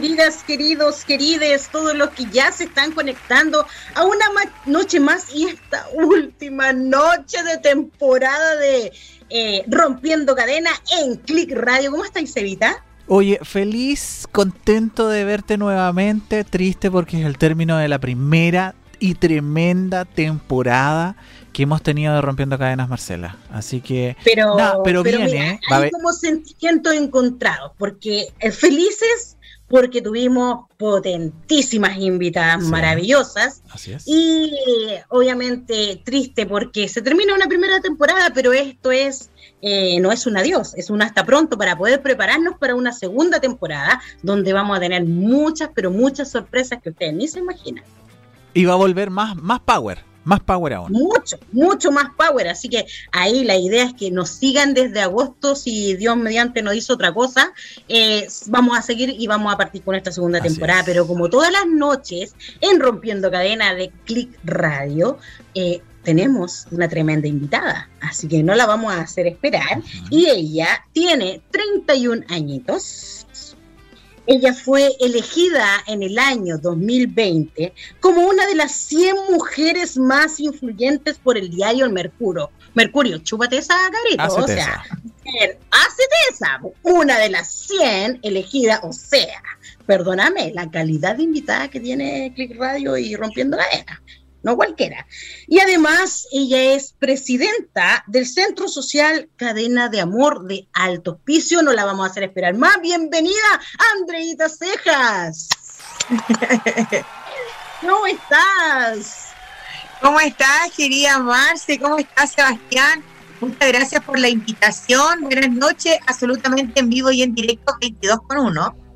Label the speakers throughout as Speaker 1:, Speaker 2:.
Speaker 1: queridas, queridos, querides, todos los que ya se están conectando a una noche más y esta última noche de temporada de eh, Rompiendo Cadena en Click Radio? ¿Cómo estáis, Evita?
Speaker 2: Oye, feliz, contento de verte nuevamente, triste porque es el término de la primera y tremenda temporada que hemos tenido de Rompiendo Cadenas, Marcela. Así que.
Speaker 1: Pero, pero, viene. ¿eh? hay como sentimientos encontrados, porque eh, felices porque tuvimos potentísimas invitadas maravillosas.
Speaker 2: Así es.
Speaker 1: Y obviamente triste porque se termina una primera temporada, pero esto es. Eh, no es un adiós, es un hasta pronto para poder prepararnos para una segunda temporada donde vamos a tener muchas, pero muchas sorpresas que ustedes ni se imaginan.
Speaker 2: Y va a volver más, más power. Más power aún.
Speaker 1: Mucho, mucho más power. Así que ahí la idea es que nos sigan desde agosto. Si Dios mediante nos hizo otra cosa, eh, vamos a seguir y vamos a partir con esta segunda temporada. Pero como todas las noches en Rompiendo Cadena de Click Radio, eh, tenemos una tremenda invitada. Así que no la vamos a hacer esperar. Y ella tiene 31 añitos ella fue elegida en el año 2020 como una de las 100 mujeres más influyentes por el diario El Mercurio. Mercurio, chúpate esa carita. O sea, hacete esa. Una de las 100 elegidas, o sea, perdóname, la calidad de invitada que tiene Click Radio y Rompiendo la Era no cualquiera. Y además ella es presidenta del Centro Social Cadena de Amor de Alto Hospicio. No la vamos a hacer esperar más. Bienvenida, Andreita Cejas. ¿Cómo estás?
Speaker 3: ¿Cómo estás, querida Marce? ¿Cómo estás, Sebastián? Muchas gracias por la invitación. Buenas noches, absolutamente en vivo y en directo 22 con 1.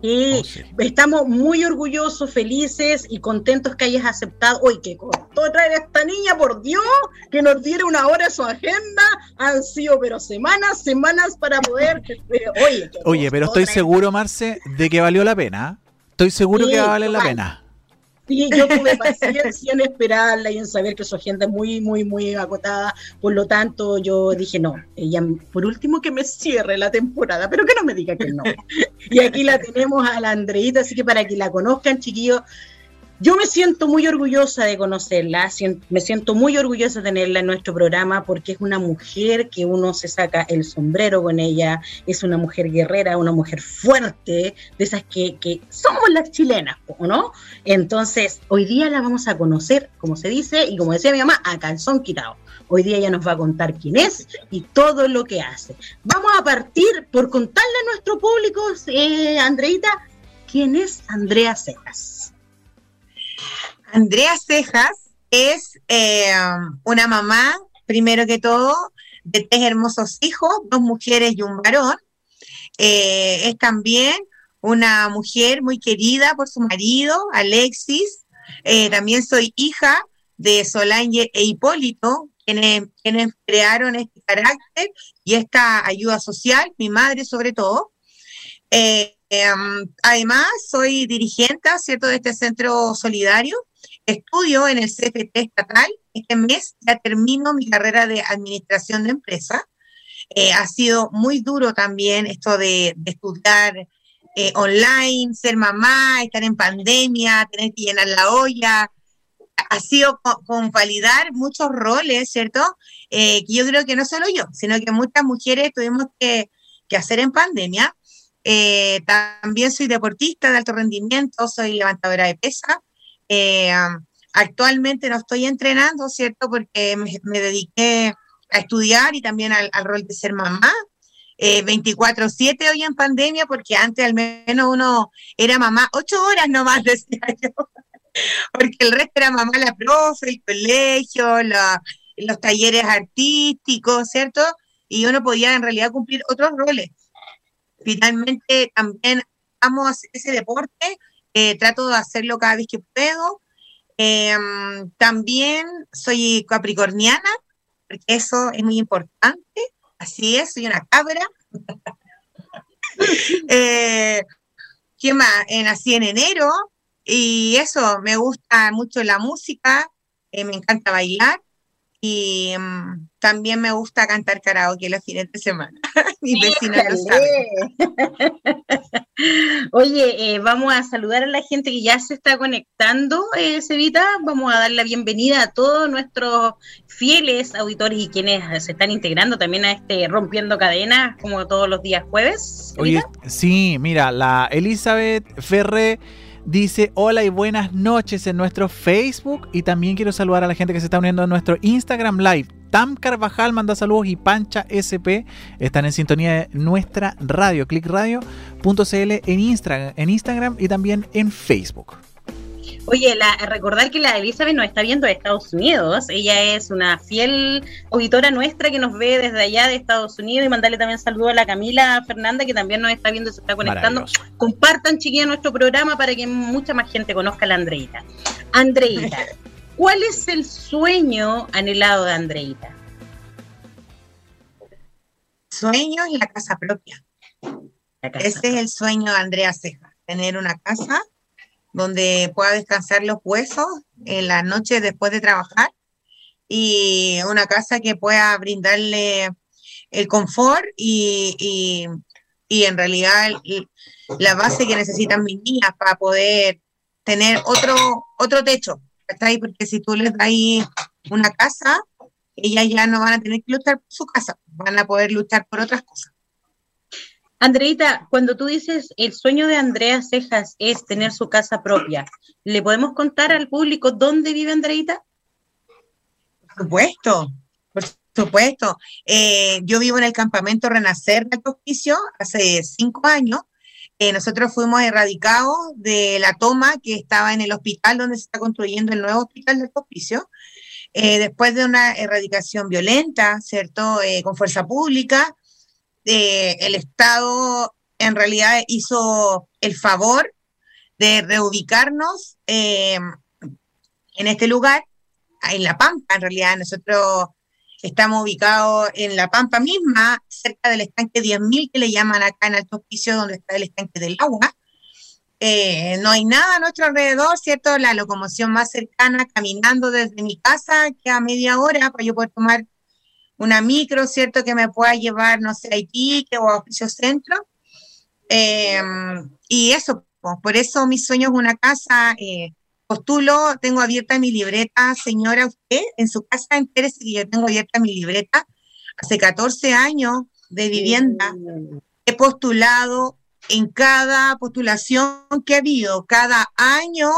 Speaker 1: Y oh, estamos muy orgullosos, felices y contentos que hayas aceptado. Hoy que costó traer a esta niña, por Dios, que nos diera una hora de su agenda. Han sido, pero semanas, semanas para poder.
Speaker 2: Eh, oye, pero estoy seguro, Marce, de que valió la pena. Estoy seguro que va a valer la pena.
Speaker 1: Sí, yo tuve paciencia en esperarla y en saber que su agenda es muy, muy, muy agotada. Por lo tanto, yo dije, no, ella, por último que me cierre la temporada, pero que no me diga que no. Y aquí la tenemos a la Andreita, así que para que la conozcan, chiquillos, yo me siento muy orgullosa de conocerla, me siento muy orgullosa de tenerla en nuestro programa porque es una mujer que uno se saca el sombrero con ella, es una mujer guerrera, una mujer fuerte, de esas que, somos las chilenas, ¿no? Entonces, hoy día la vamos a conocer, como se dice, y como decía mi mamá, a calzón quitado. Hoy día ella nos va a contar quién es y todo lo que hace. Vamos a partir por contarle a nuestro público, eh, Andreita, quién es Andrea Cejas.
Speaker 3: Andrea Cejas es eh, una mamá, primero que todo, de tres hermosos hijos, dos mujeres y un varón. Eh, es también una mujer muy querida por su marido, Alexis. Eh, también soy hija de Solange e Hipólito, quienes, crearon este carácter y esta ayuda social, mi madre sobre todo. además, soy dirigente, ¿cierto?, de este centro solidario Estudio en el CFT estatal. Este mes ya termino mi carrera de administración de empresa. Eh, ha sido muy duro también esto de, estudiar eh, online, ser mamá, estar en pandemia, tener que llenar la olla. Ha sido con, validar muchos roles, ¿cierto? Eh, que yo creo que no solo yo, sino que muchas mujeres tuvimos que, que hacer en pandemia. también soy deportista de alto rendimiento, soy levantadora de pesa. Eh, actualmente no estoy entrenando, ¿cierto? Porque me, dediqué a estudiar y también al, rol de ser mamá. 24/7 hoy en pandemia, porque antes al menos uno era mamá ocho horas nomás, decía yo, porque el resto era mamá la profe, el colegio, los talleres artísticos, ¿cierto? Y uno podía en realidad cumplir otros roles. Finalmente también amo ese deporte, eh, trato de hacerlo cada vez que puedo, Em, también soy capricorniana, porque eso es muy importante. Así es, soy una cabra. eh, ¿Qué más? Eh, nací en enero y eso, me gusta mucho la música, eh, me encanta bailar. Y mm, también me gusta cantar karaoke los fines de semana. Mi vecina lo sabe.
Speaker 1: Oye, eh, vamos a saludar a la gente que ya se está conectando, eh, Cevita. Vamos a dar la bienvenida a todos nuestros fieles auditores y quienes se están integrando también a este Rompiendo Cadenas, como todos los días jueves.
Speaker 2: Oye, sí, mira, la Elizabeth Ferre dice hola y buenas noches en nuestro Facebook y también quiero saludar a la gente que se está uniendo a nuestro Instagram Live. Tam Carvajal manda saludos y Pancha SP están en sintonía de nuestra radio, clickradio.cl en en Instagram y también en Facebook.
Speaker 1: Oye, la, recordar que la Elizabeth nos está viendo de Estados Unidos. Ella es una fiel auditora nuestra que nos ve desde allá de Estados Unidos. Y mandarle también saludo a la Camila Fernanda, que también nos está viendo y se está conectando. Compartan, chiquilla, nuestro programa para que mucha más gente conozca a la Andreita. Andreita, ¿cuál es el sueño anhelado de Andreita?
Speaker 3: Sueño y la casa propia. Ese es el sueño de Andrea Ceja, tener una casa donde pueda descansar los huesos en la noche después de trabajar y una casa que pueda brindarle el confort y, en realidad la base que necesitan mis niñas para poder tener otro, otro techo, Porque si tú les das una casa, ellas ya no van a tener que luchar por su casa, van a poder luchar por otras cosas.
Speaker 1: Andreita, cuando tú dices el sueño de Andrea Cejas es tener su casa propia, ¿le podemos contar al público dónde vive Andreita?
Speaker 3: Por supuesto, por supuesto. Eh, yo vivo en el campamento Renacer de Hospicio hace cinco años. Eh, nosotros fuimos erradicados de la toma que estaba en el hospital donde se está construyendo el nuevo hospital de Hospicio. Eh, después de una erradicación violenta, ¿cierto? con fuerza pública, el Estado en realidad hizo el favor de reubicarnos eh, en este lugar, en La Pampa, en realidad nosotros estamos ubicados en La Pampa misma, cerca del estanque 10.000 que le llaman acá en Alto Hospicio, donde está el estanque del agua. Eh, no hay nada a nuestro alrededor, ¿cierto? La locomoción más cercana, caminando desde mi casa, que a media hora para yo poder tomar una micro, ¿cierto? Que me pueda llevar, no sé, a Iquique o a Oficio Centro. Eh, y eso, por eso mi sueño es una casa. Eh, postulo, tengo abierta mi libreta, señora, usted en su casa, entérese que yo tengo abierta mi libreta hace 14 años de vivienda. He postulado en cada postulación que ha habido, cada año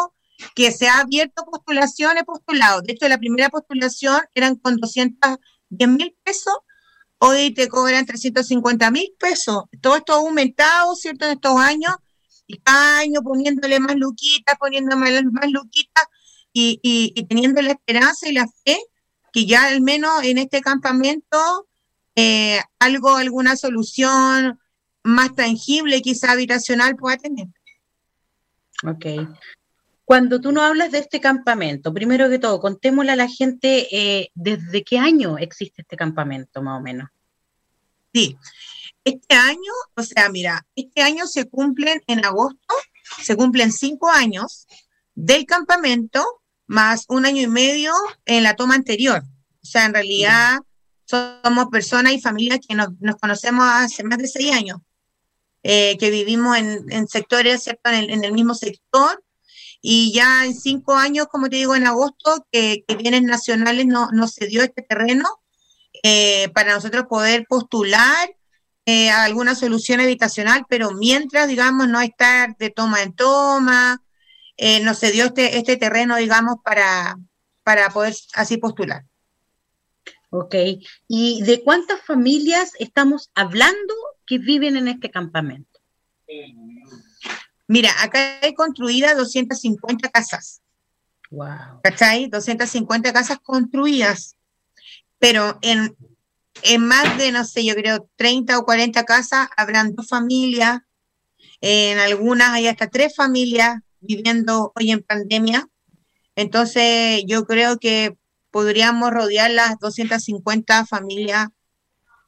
Speaker 3: que se ha abierto postulación, he postulado. De hecho, la primera postulación eran con 200 10 mil pesos, hoy te cobran 350 mil pesos. Todo esto ha aumentado, ¿cierto? En estos años, y cada año poniéndole más luquitas, poniéndole más luquitas y, y, teniendo la esperanza y la fe que ya al menos en este campamento eh, algo, alguna solución más tangible, quizá habitacional, pueda tener.
Speaker 1: Ok. Cuando tú no hablas de este campamento, primero que todo, contémosle a la gente eh, desde qué año existe este campamento, más o menos.
Speaker 3: Sí, este año, o sea, mira, este año se cumplen en agosto, se cumplen cinco años del campamento más un año y medio en la toma anterior. O sea, en realidad somos personas y familias que nos, conocemos hace más de seis años, eh, que vivimos en, sectores, ¿cierto? en el mismo sector y ya en cinco años, como te digo, en agosto, que, bienes nacionales no, no, se dio este terreno eh, para nosotros poder postular eh, alguna solución habitacional, pero mientras, digamos, no estar de toma en toma, eh, no se dio este, este terreno, digamos, para, para poder así postular.
Speaker 1: Ok, ¿y de cuántas familias estamos hablando que viven en este campamento?
Speaker 3: Mira, acá hay construidas 250 casas.
Speaker 1: Wow.
Speaker 3: ¿Cachai? 250 casas construidas. Pero en, en más de, no sé, yo creo 30 o 40 casas habrán dos familias. En algunas hay hasta tres familias viviendo hoy en pandemia. Entonces, yo creo que podríamos rodear las 250 familias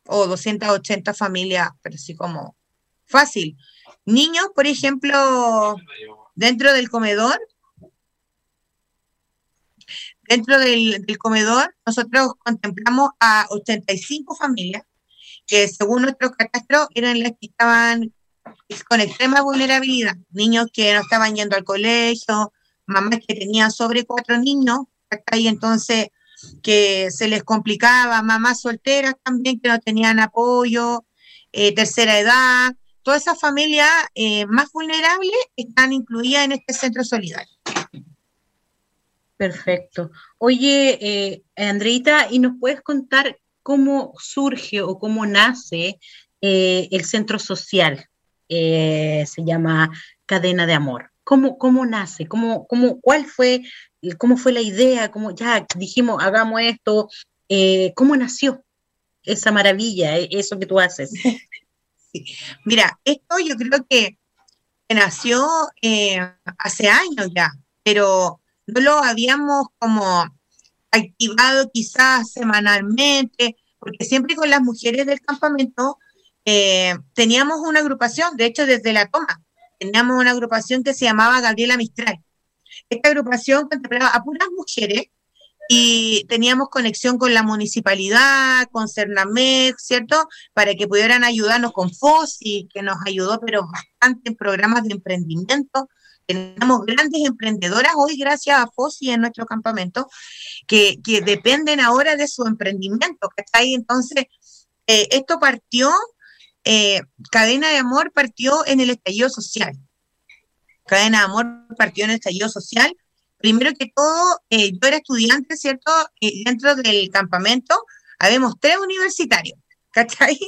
Speaker 3: o 280 familias, pero sí como fácil. Niños, por ejemplo, dentro del comedor, dentro del, comedor, nosotros contemplamos a 85 familias que según nuestro catastro eran las que estaban con extrema vulnerabilidad, niños que no estaban yendo al colegio, mamás que tenían sobre cuatro niños, y entonces que se les complicaba, mamás solteras también que no tenían apoyo, eh, tercera edad, todas esas familias eh, más vulnerables están incluidas en este centro solidario.
Speaker 1: Perfecto. Oye, eh, Andreita, ¿y nos puedes contar cómo surge o cómo nace eh, el centro social? se llama Cadena de Amor. ¿Cómo, cómo nace? ¿Cómo, cómo, ¿Cuál fue, cómo fue la idea? ¿Cómo ya dijimos, hagamos esto? ¿Cómo nació esa maravilla, eso que tú haces?
Speaker 3: Mira, esto yo creo que nació eh, hace años ya, pero no lo habíamos como activado quizás semanalmente, porque siempre con las mujeres del campamento eh, teníamos una agrupación, de hecho desde la toma, teníamos una agrupación que se llamaba Gabriela Mistral. Esta agrupación contemplaba a puras mujeres y teníamos conexión con la municipalidad, con Cernamec, ¿cierto? Para que pudieran ayudarnos con FOSI, que nos ayudó, pero bastante en programas de emprendimiento. Tenemos grandes emprendedoras hoy gracias a FOSI en nuestro campamento, que, dependen ahora de su emprendimiento, ahí Entonces, eh, esto partió, eh, Cadena de Amor partió en el estallido social. Cadena de Amor partió en el estallido social primero que todo, eh, yo era estudiante, ¿cierto? Y dentro del campamento habemos tres universitarios, ¿cachai?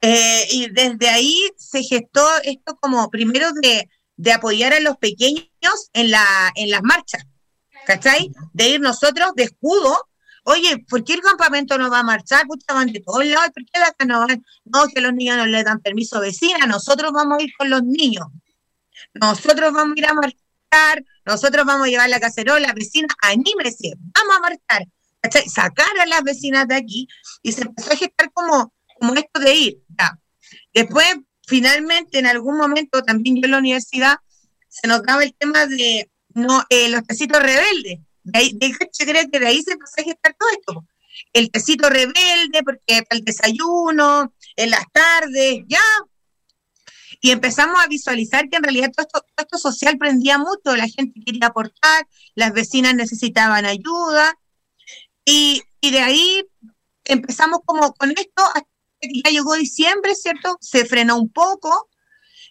Speaker 3: Eh, y desde ahí se gestó esto como primero de, apoyar a los pequeños en, la, en las marchas, ¿cachai? De ir nosotros de escudo. Oye, ¿por qué el campamento no va a marchar? Pucha, van de todos lados, ¿por qué acá no que los niños no le dan permiso vecina, nosotros vamos a ir con los niños. Nosotros vamos a ir a marchar nosotros vamos a llevar la cacerola, vecinas, anímese, vamos a marchar, sacar a las vecinas de aquí y se empezó a gestar como, como esto de ir. Después, finalmente, en algún momento, también yo en la universidad, se notaba el tema de no, eh, los tecitos rebeldes. De ahí, de, creo que de ahí se empezó a gestar todo esto. El tecito rebelde, porque para el desayuno, en las tardes, ya, y empezamos a visualizar que en realidad todo esto, social prendía mucho, la gente quería aportar, las vecinas necesitaban ayuda, y, de ahí empezamos como con esto, hasta que ya llegó diciembre, ¿cierto? Se frenó un poco,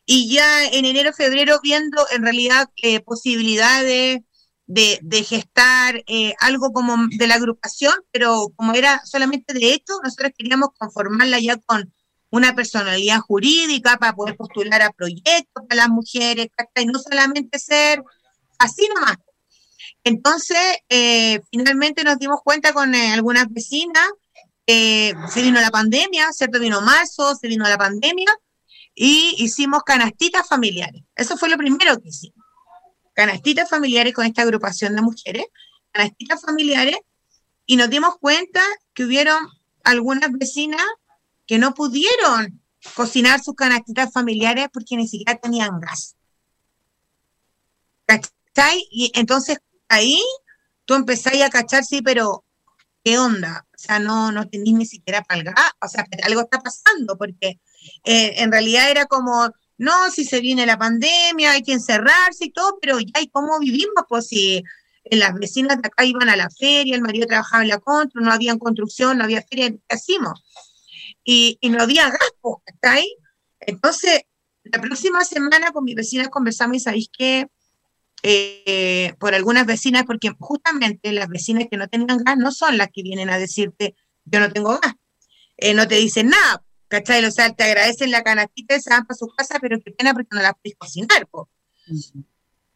Speaker 3: y ya en enero, febrero, viendo en realidad eh, posibilidades de, gestar eh, algo como de la agrupación, pero como era solamente de esto, nosotros queríamos conformarla ya con una personalidad jurídica para poder postular a proyectos para las mujeres, y no solamente ser así nomás. Entonces, eh, finalmente nos dimos cuenta con eh, algunas vecinas, se vino la pandemia, ¿cierto? Vino marzo, se vino la pandemia, y hicimos canastitas familiares. Eso fue lo primero que hicimos. Canastitas familiares con esta agrupación de mujeres, canastitas familiares, y nos dimos cuenta que hubieron algunas vecinas que no pudieron cocinar sus canastitas familiares porque ni siquiera tenían gas. ¿Cachai? Y entonces ahí tú empezáis a cachar, sí, pero ¿qué onda? O sea, no, no tenéis ni siquiera para el gas, o sea, algo está pasando, porque eh, en realidad era como, no, si se viene la pandemia, hay que encerrarse y todo, pero ya, ¿y cómo vivimos? Pues si las vecinas de acá iban a la feria, el marido trabajaba en la contra, no había construcción, no había feria, ¿qué hacíamos? Y, no había gas, ¿está ahí? Entonces, la próxima semana con mis vecinas conversamos y sabéis que eh, por algunas vecinas, porque justamente las vecinas que no tengan gas no son las que vienen a decirte, yo no tengo gas. Eh, no te dicen nada, ¿cachai? O sea, te agradecen la canastita y se van para su casa, pero qué pena porque no la puedes cocinar, po.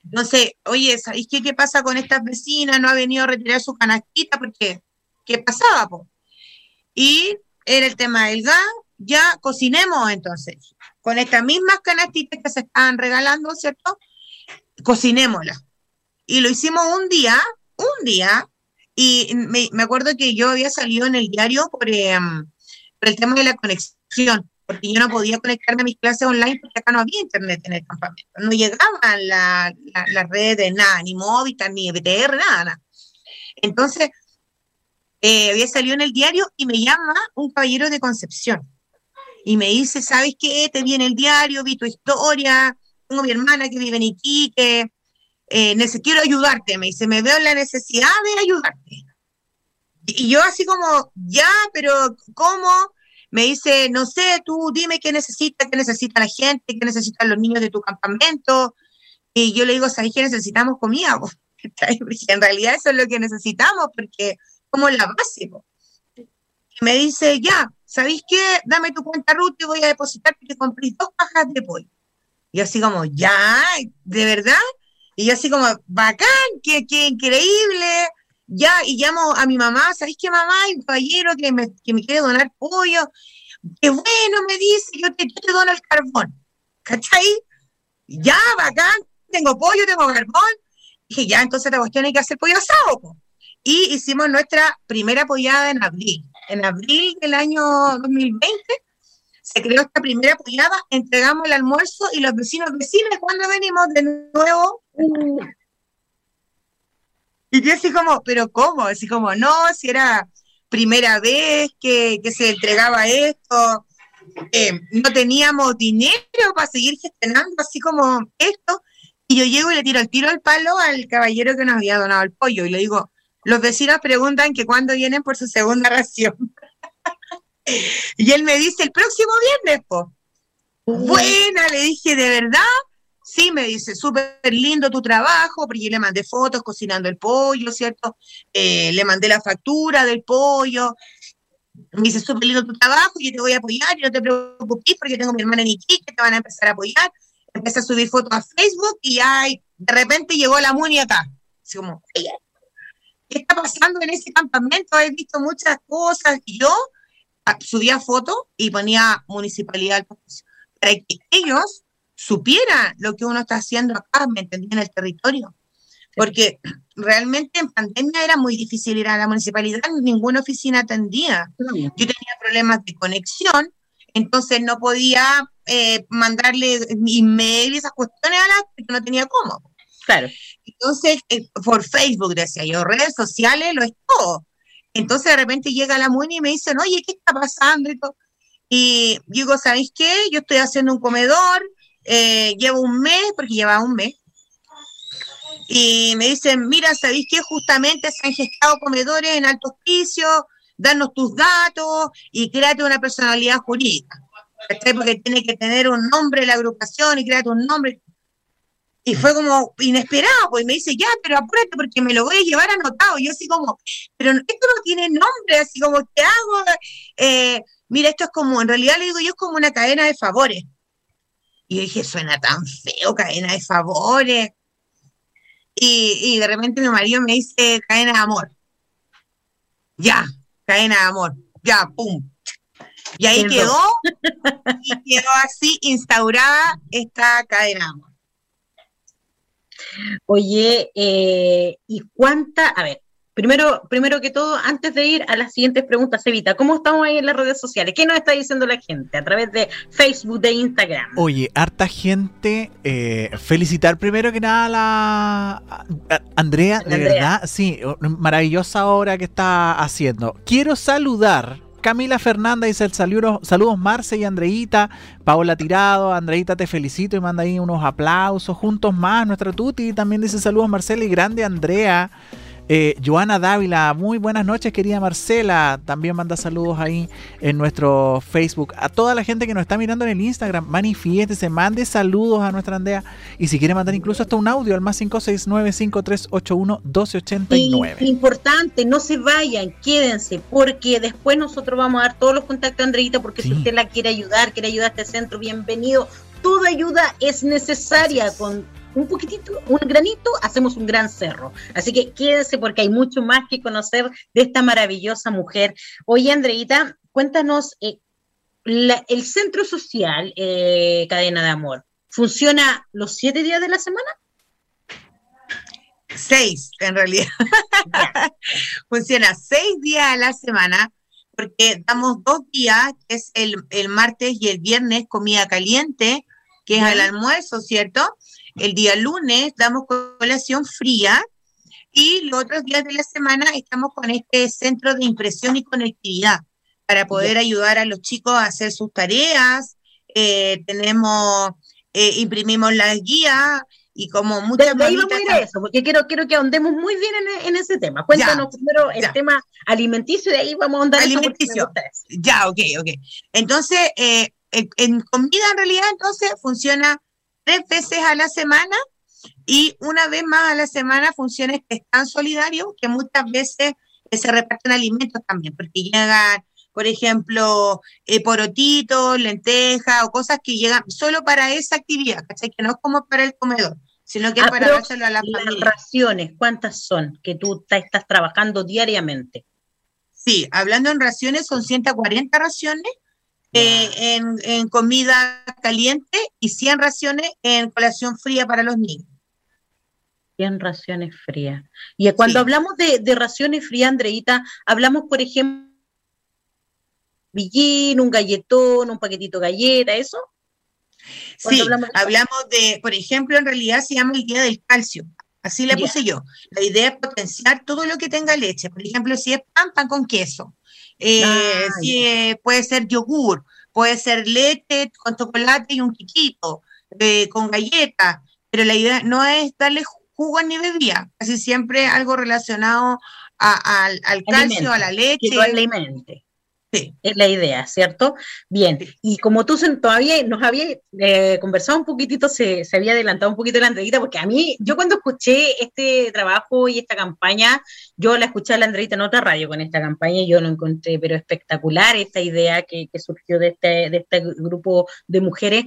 Speaker 3: Entonces, oye, ¿sabéis qué, qué pasa con estas vecinas? No ha venido a retirar su canastita porque, ¿qué pasaba, po? Y era el tema del gas, ya cocinemos entonces. Con estas mismas canastitas que se estaban regalando, ¿cierto? Cocinémoslas. Y lo hicimos un día, un día, y me, acuerdo que yo había salido en el diario por, em, el tema de la conexión, porque yo no podía conectarme a mis clases online porque acá no había internet en el campamento. No llegaban las la, redes de nada, ni móvil, ni BTR, nada, nada. Entonces, eh, había salido en el diario y me llama un caballero de Concepción y me dice, ¿sabes qué? Te vi en el diario, vi tu historia, tengo mi hermana que vive en Iquique, eh, quiero ayudarte, me dice, me veo en la necesidad de ayudarte. Y yo así como, ya, pero ¿cómo? Me dice, no sé, tú dime qué necesita, qué necesita la gente, qué necesitan los niños de tu campamento. Y yo le digo, ¿sabes qué necesitamos comida? en realidad eso es lo que necesitamos, porque como la base. Y me dice, ya, ¿sabéis qué? Dame tu cuenta Ruth y voy a depositar que compré dos cajas de pollo. Y así como, ya, ¿de verdad? Y yo así como, bacán, qué, qué increíble. Ya, y llamo a mi mamá, ¿sabéis qué mamá? Hay un caballero que me, que me quiere donar pollo. Qué bueno, me dice, yo te, yo te dono el carbón. ¿Cachai? Ya, bacán, tengo pollo, tengo carbón. Dije, ya, entonces la cuestión hay que hacer pollo asado. Y hicimos nuestra primera pollada en abril. En abril del año 2020 se creó esta primera pollada, entregamos el almuerzo y los vecinos, vecinos, cuando venimos de nuevo? Y yo así como, pero ¿cómo? Así como, no, si era primera vez que, se entregaba esto, eh, no teníamos dinero para seguir gestionando así como esto. Y yo llego y le tiro el tiro al palo al caballero que nos había donado el pollo y le digo, los vecinos preguntan que cuándo vienen por su segunda ración. y él me dice, el próximo viernes, po. Buena, le dije, ¿de verdad? Sí, me dice, súper lindo tu trabajo, porque yo le mandé fotos cocinando el pollo, ¿cierto? Eh, le mandé la factura del pollo. Me dice, súper lindo tu trabajo, yo te voy a apoyar, y no te preocupes, porque tengo a mi hermana Iquique, que te van a empezar a apoyar. Empecé a subir fotos a Facebook y ya de repente llegó la MUNI acá. Así como, ¿qué está pasando en ese campamento? He visto muchas cosas. Yo subía fotos y ponía municipalidad para que ellos supieran lo que uno está haciendo acá, ¿me entendí? En el territorio. Porque realmente en pandemia era muy difícil ir a la municipalidad, ninguna oficina atendía. Yo tenía problemas de conexión, entonces no podía eh, mandarle email y esas cuestiones a las que no tenía cómo.
Speaker 1: Claro.
Speaker 3: Entonces, eh, por Facebook, decía yo, redes sociales, lo es todo. Entonces, de repente llega la MUNI y me dicen, oye, ¿qué está pasando? Y, digo, ¿sabéis qué? Yo estoy haciendo un comedor, eh, llevo un mes, porque lleva un mes. Y me dicen, mira, ¿sabéis qué? Justamente se han gestado comedores en alto hospicio, danos tus datos y créate una personalidad jurídica. Porque tiene que tener un nombre la agrupación y créate un nombre. Y fue como inesperado, pues me dice, ya, pero apúrate porque me lo voy a llevar anotado. Y yo así como, pero esto no tiene nombre, así como, ¿qué hago? Eh, mira, esto es como, en realidad le digo yo, es como una cadena de favores. Y yo dije, suena tan feo, cadena de favores. Y, y de repente mi marido me dice, cadena de amor. Ya, cadena de amor. Ya, pum. Y ahí quedó, y quedó así instaurada esta cadena de amor.
Speaker 1: Oye, eh, ¿y cuánta? A ver, primero, primero que todo, antes de ir a las siguientes preguntas, Evita, ¿cómo estamos ahí en las redes sociales? ¿Qué nos está diciendo la gente a través de Facebook, de Instagram?
Speaker 2: Oye, harta gente. Eh, felicitar primero que nada a la Andrea, de verdad, sí, maravillosa obra que está haciendo. Quiero saludar Camila Fernanda dice el saludo, saludos Marce y Andreita, Paola Tirado, Andreita te felicito y manda ahí unos aplausos, juntos más, nuestra Tuti también dice saludos Marcela y grande Andrea. Eh, Joana Dávila, muy buenas noches, querida Marcela. También manda saludos ahí en nuestro Facebook. A toda la gente que nos está mirando en el Instagram, se mande saludos a nuestra Andrea. Y si quiere mandar incluso hasta un audio al más 569-5381-1289.
Speaker 1: Importante, no se vayan, quédense, porque después nosotros vamos a dar todos los contactos a Andreita, porque si usted la quiere ayudar, quiere ayudar a este centro, bienvenido. Toda ayuda es necesaria con un poquitito, un granito, hacemos un gran cerro. Así que quédese porque hay mucho más que conocer de esta maravillosa mujer. Oye, Andreita, cuéntanos, eh, el centro social eh, Cadena de Amor, ¿funciona los siete días de la semana?
Speaker 3: Seis, en realidad. funciona seis días a la semana porque damos dos días, que es el, martes y el viernes, comida caliente, que es el almuerzo, ¿cierto? El día lunes damos colación fría Y los otros días de la semana estamos con este centro de impresión y conectividad para poder ayudar a los chicos a hacer sus tareas. Eh, tenemos, eh, imprimimos las guías y como muchas
Speaker 1: de, ahí vamos a ir a eso, porque quiero, quiero que ahondemos muy bien en, ese tema. Cuéntanos primero el tema alimenticio y de ahí vamos a ahondar
Speaker 3: alimenticio. Ya, ok, ok. Entonces, eh, en comida en realidad entonces funciona tres veces a la semana y una vez más a la semana funciona este tan solidario que muchas veces se reparten alimentos también, porque llegan por ejemplo, eh, porotitos, lentejas o cosas que llegan solo para esa actividad, ¿cachai? Que no es como para el comedor, sino que es para dárselo a la
Speaker 1: las raciones, ¿cuántas son que tú estás trabajando diariamente?
Speaker 3: Sí, hablando en raciones, son 140 raciones eh, en, comida caliente y 100 raciones en colación fría para los niños.
Speaker 1: 100 raciones frías. Y cuando hablamos de, de raciones frías, Andreita, hablamos, por ejemplo, villín, un galletón, un paquetito de galleta, ¿eso?
Speaker 3: Sí, hablamos de... por ejemplo, en realidad se llama el día del calcio. Así le puse yo. La idea es potenciar todo lo que tenga leche. Por ejemplo, si es pan, pan con queso. Eh, si puede ser yogur, puede ser leche con chocolate y un chiquito, eh, con galletas. Pero la idea no es darle jugo ni bebida, casi siempre algo relacionado al, calcio, a la leche. Que
Speaker 1: alimente. Es la idea, ¿cierto? Bien, y como tú todavía nos había eh, conversado un poquitito, se, había adelantado un poquito la entrevista, porque a mí, yo cuando escuché este trabajo y esta campaña, yo la escuché a la entrevista en otra radio con esta campaña y yo lo encontré, pero espectacular esta idea que, que surgió de este, de este grupo de mujeres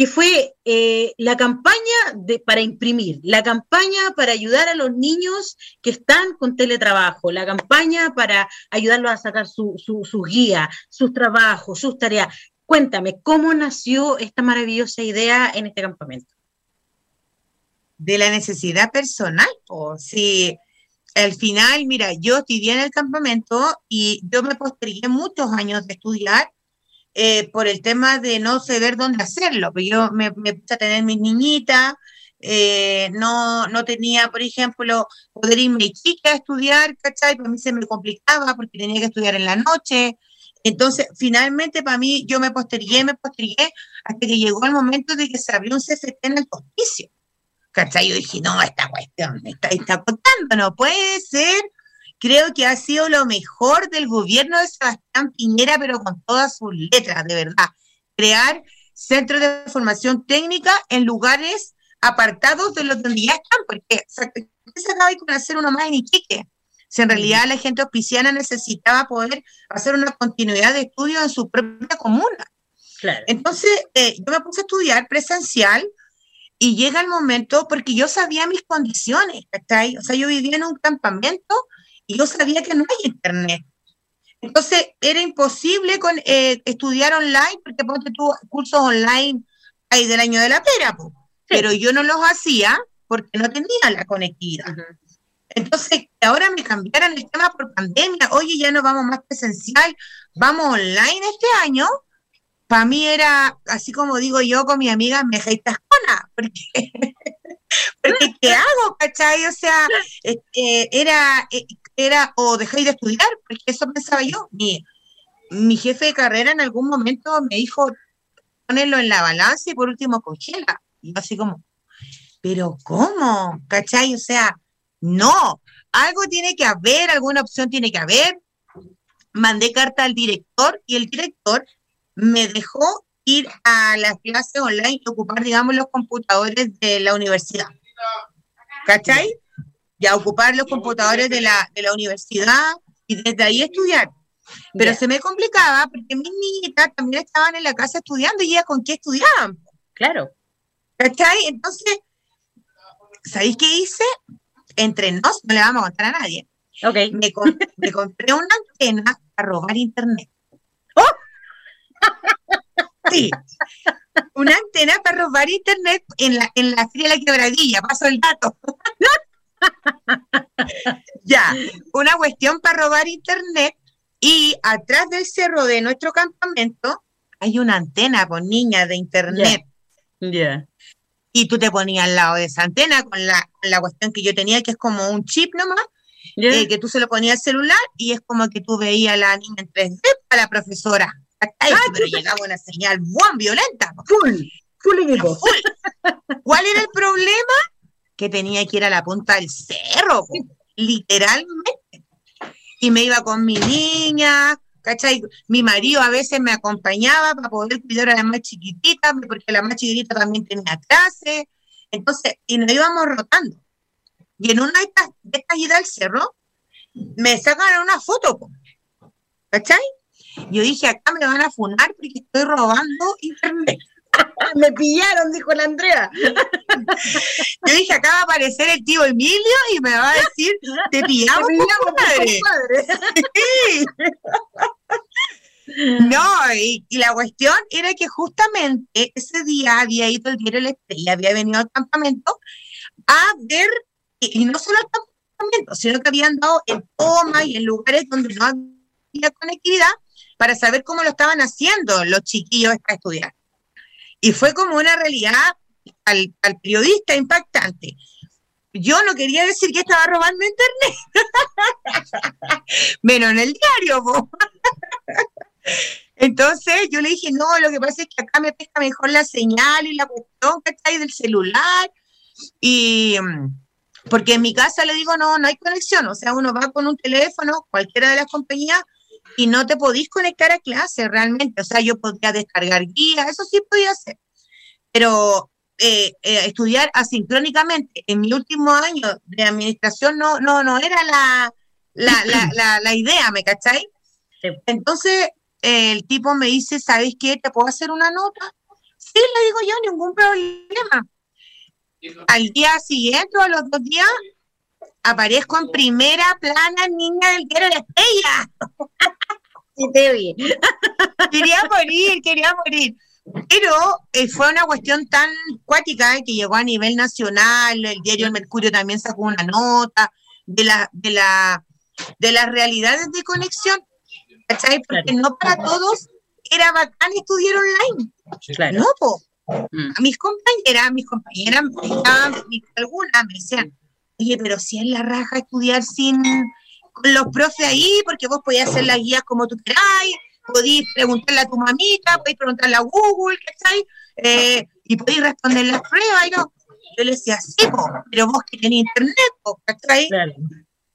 Speaker 1: que fue eh, la campaña para imprimir, la campaña para ayudar a los niños que están con teletrabajo, la campaña para ayudarlos a sacar sus su, su guías, sus trabajos, sus tareas. Cuéntame, ¿cómo nació esta maravillosa idea en este campamento?
Speaker 3: De la necesidad personal, o si al final, mira, yo estudié en el campamento y yo me postergué muchos años de estudiar eh, por el tema de no saber dónde hacerlo. Pues yo me, me puse a tener mis niñitas, eh, no, no tenía, por ejemplo, poder irme chica a estudiar, ¿cachai? Para mí se me complicaba porque tenía que estudiar en la noche. Entonces, finalmente, para mí, yo me postergué, me postergué, hasta que llegó el momento de que se abrió un CFT en el hospicio. ¿Cachai? Yo dije, no, esta cuestión me está, está contando, no puede ser creo que ha sido lo mejor del gobierno de Sebastián Piñera, pero con todas sus letras, de verdad. Crear centros de formación técnica en lugares apartados de los donde ya están, porque se acaba de hacer uno más en Iquique. Si en realidad la gente hospiciana necesitaba poder hacer una continuidad de estudio en su propia comuna. Entonces, eh, yo me puse a estudiar presencial y llega el momento, porque yo sabía mis condiciones, ¿está O sea, yo vivía en un campamento y yo sabía que no hay internet. Entonces era imposible con, eh, estudiar online, porque ponte tú cursos online ahí del año de la pera, pero yo no los hacía porque no tenía la conectividad. Entonces, que ahora me cambiaran el tema por pandemia, oye, ya no vamos más presencial, vamos online este año, para mí era, así como digo yo con mi amiga, me con porque, porque ¿qué hago, cachai? O sea, este, era, eh, era o dejáis de estudiar, porque eso pensaba yo. Mi, mi jefe de carrera en algún momento me dijo, ponerlo en la balanza y por último congela. Y yo así como, pero ¿cómo? ¿Cachai? O sea, no, algo tiene que haber, alguna opción tiene que haber. Mandé carta al director y el director me dejó ir a las clases online y ocupar, digamos, los computadores de la universidad. ¿Cachai? Ya ocupar los computadores de la, de la universidad y desde ahí estudiar. Pero se me complicaba porque mis niñitas también estaban en la casa estudiando y ya con qué estudiaban.
Speaker 1: Claro.
Speaker 3: ¿Cachai? Entonces, ¿sabéis qué hice? Entre nos, no le vamos a contar a nadie.
Speaker 1: Ok.
Speaker 3: Me, me compré una antena para robar internet.
Speaker 1: ¡Oh!
Speaker 3: Sí. Una antena para robar internet en la, en la Feria de la Quebradilla, paso el dato. ya, una cuestión para robar internet y atrás del cerro de nuestro campamento hay una antena con niñas de internet.
Speaker 1: Ya.
Speaker 3: y tú te ponías al lado de esa antena con la, la cuestión que yo tenía, que es como un chip nomás, eh, que tú se lo ponías al celular y es como que tú veías la niña en 3D para la profesora. Ah, pero llegaba una señal buena, violenta.
Speaker 1: Full, full equipo.
Speaker 3: ¿Cuál era el problema? Que tenía que ir a la punta del cerro, literalmente. Y me iba con mi niña, ¿cachai? Mi marido a veces me acompañaba para poder cuidar a la más chiquitita, porque la más chiquitita también tenía clase. Entonces, y nos íbamos rotando. Y en una de estas, de idas al cerro, me sacan una foto, ¿cachai? Yo dije, acá me van a funar porque estoy robando internet.
Speaker 1: me pillaron, dijo la Andrea.
Speaker 3: Yo dije, acá va a aparecer el tío Emilio y me va a decir, te pillamos, te pillamos Sí. No, y, la cuestión era que justamente ese día había ido el diario La Estrella, había venido al campamento a ver, y, no solo al campamento, sino que habían dado en toma y en lugares donde no había conectividad para saber cómo lo estaban haciendo los chiquillos para estudiar. Y fue como una realidad al, periodista impactante. Yo no quería decir que estaba robando internet, menos en el diario. Entonces yo le dije, no, lo que pasa es que acá me pesca mejor la señal y la cuestión que está ahí del celular. Y porque en mi casa le digo, no, no hay conexión. O sea, uno va con un teléfono, cualquiera de las compañías, y no te podís conectar a clase realmente. O sea, yo podía descargar guías, eso sí podía hacer. Pero eh, eh, estudiar asincrónicamente en mi último año de administración no, no, no era la, la, la, idea, ¿me cacháis? Entonces el tipo me dice, ¿sabes qué? ¿Te puedo hacer una nota? Sí, le digo yo, ningún problema. Al día siguiente o a los dos días aparezco en primera plana, niña del quiero de estrella. Quería morir, quería morir. Pero eh, fue una cuestión tan cuática eh, que llegó a nivel nacional, el diario El Mercurio también sacó una nota de la, de la, de las realidades de conexión, ¿cachai? Porque no para todos era bacán estudiar online. No, po. Mm. A mis compañeras, mis compañeras, algunas me decían, oye, pero si es la raja estudiar sin los profes ahí, porque vos podías hacer las guías como tú queráis, podías preguntarle a tu mamita, podías preguntarle a Google, ¿cachai? Eh, y podías responder las pruebas, y no. Yo le decía, sí, pero vos que tenés internet, ¿cachai?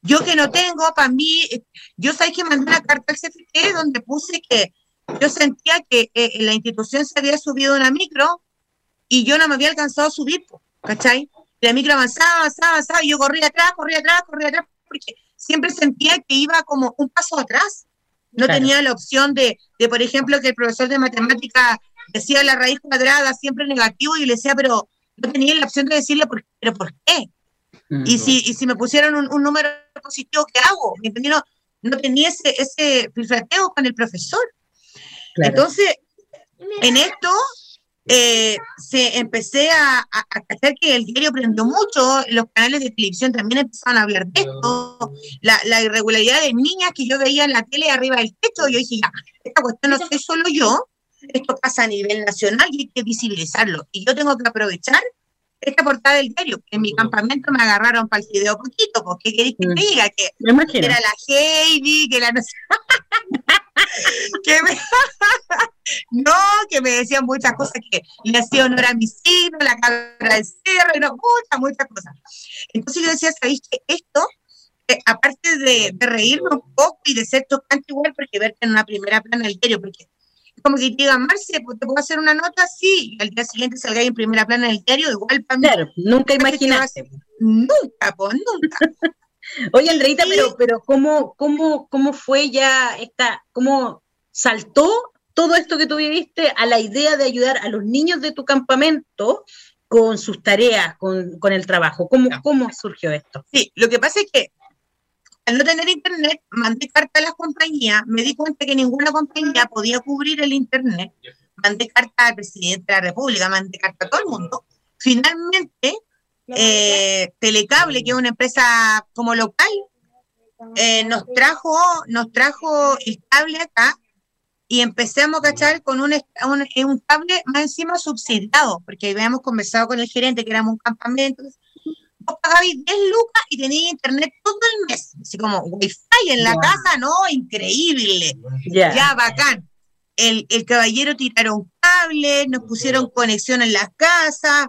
Speaker 3: Yo que no tengo, para mí, eh, yo sabía que mandé una carta al CFT donde puse que yo sentía que eh, la institución se había subido una micro y yo no me había alcanzado a subir, ¿cachai? la micro avanzaba, avanzaba, avanzaba, y yo corría atrás, corría atrás, corría atrás, porque siempre sentía que iba como un paso atrás. No tenía la opción de, de, por ejemplo, que el profesor de matemática decía la raíz cuadrada siempre negativo y le decía, pero no tenía la opción de decirle, por, pero ¿por qué? Y, si, y si me pusieron un, número positivo, ¿qué hago? No, no tenía ese, ese filtrateo con el profesor. Entonces, en esto eh, se empecé a, a, que el diario prendió mucho, los canales de televisión también empezaron a hablar de esto, la, la, irregularidad de niñas que yo veía en la tele arriba del techo, yo dije, ya, esta cuestión no soy solo yo, esto pasa a nivel nacional y hay que visibilizarlo. Y yo tengo que aprovechar esta portada del diario, que en mi campamento me agarraron para el video poquito, porque ¿qué queréis que te mm. diga? Que, era la Heidi, que la no que me, no, que me decían muchas cosas que le hacía honor a mi signo, la cabra del cerro, y no, muchas, muchas cosas. Entonces yo decía, ¿sabéis que esto, eh, aparte de, reírme un poco y de ser tocante igual, porque verte en una primera plana del diario, porque como que te digan, Marce, pues, ¿te puedo hacer una nota? Sí, y al día siguiente salga en primera plana del diario, igual para mí.
Speaker 1: Claro, nunca imaginaste.
Speaker 3: Nunca, pues, nunca.
Speaker 1: Oye, Andreita, pero, pero ¿cómo, cómo, ¿cómo fue ya esta, cómo saltó todo esto que tú viviste a la idea de ayudar a los niños de tu campamento con sus tareas, con, con el trabajo? ¿Cómo, ¿Cómo surgió esto?
Speaker 3: Sí, lo que pasa es que al no tener internet, mandé carta a las compañías, me di cuenta que ninguna compañía podía cubrir el internet, mandé carta al presidente de la República, mandé carta a todo el mundo. Finalmente, eh, Telecable, que es una empresa como local, eh, nos trajo, nos trajo el cable acá y empecemos a cachar con un, un, un, cable más encima subsidiado, porque habíamos conversado con el gerente que éramos un campamento. Vos pagabais 10 lucas y tenías internet todo el mes, así como wifi en la casa, ¿no? Increíble. Ya, bacán. El, el caballero tiraron cables, nos pusieron conexión en las casas,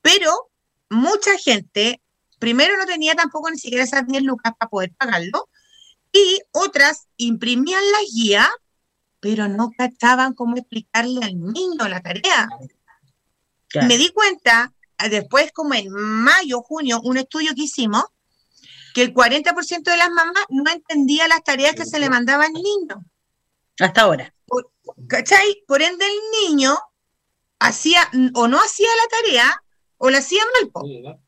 Speaker 3: pero mucha gente, primero no tenía tampoco ni siquiera esas 10 lucas para poder pagarlo, y otras imprimían la guía, pero no cachaban cómo explicarle al niño la tarea. Me di cuenta, después como en mayo, junio, un estudio que hicimos, que el 40% de las mamás no entendía las tareas que se le mandaban al niño.
Speaker 1: Hasta ahora.
Speaker 3: ¿Cachai? Por ende el niño hacía o no hacía la tarea o la hacía mal.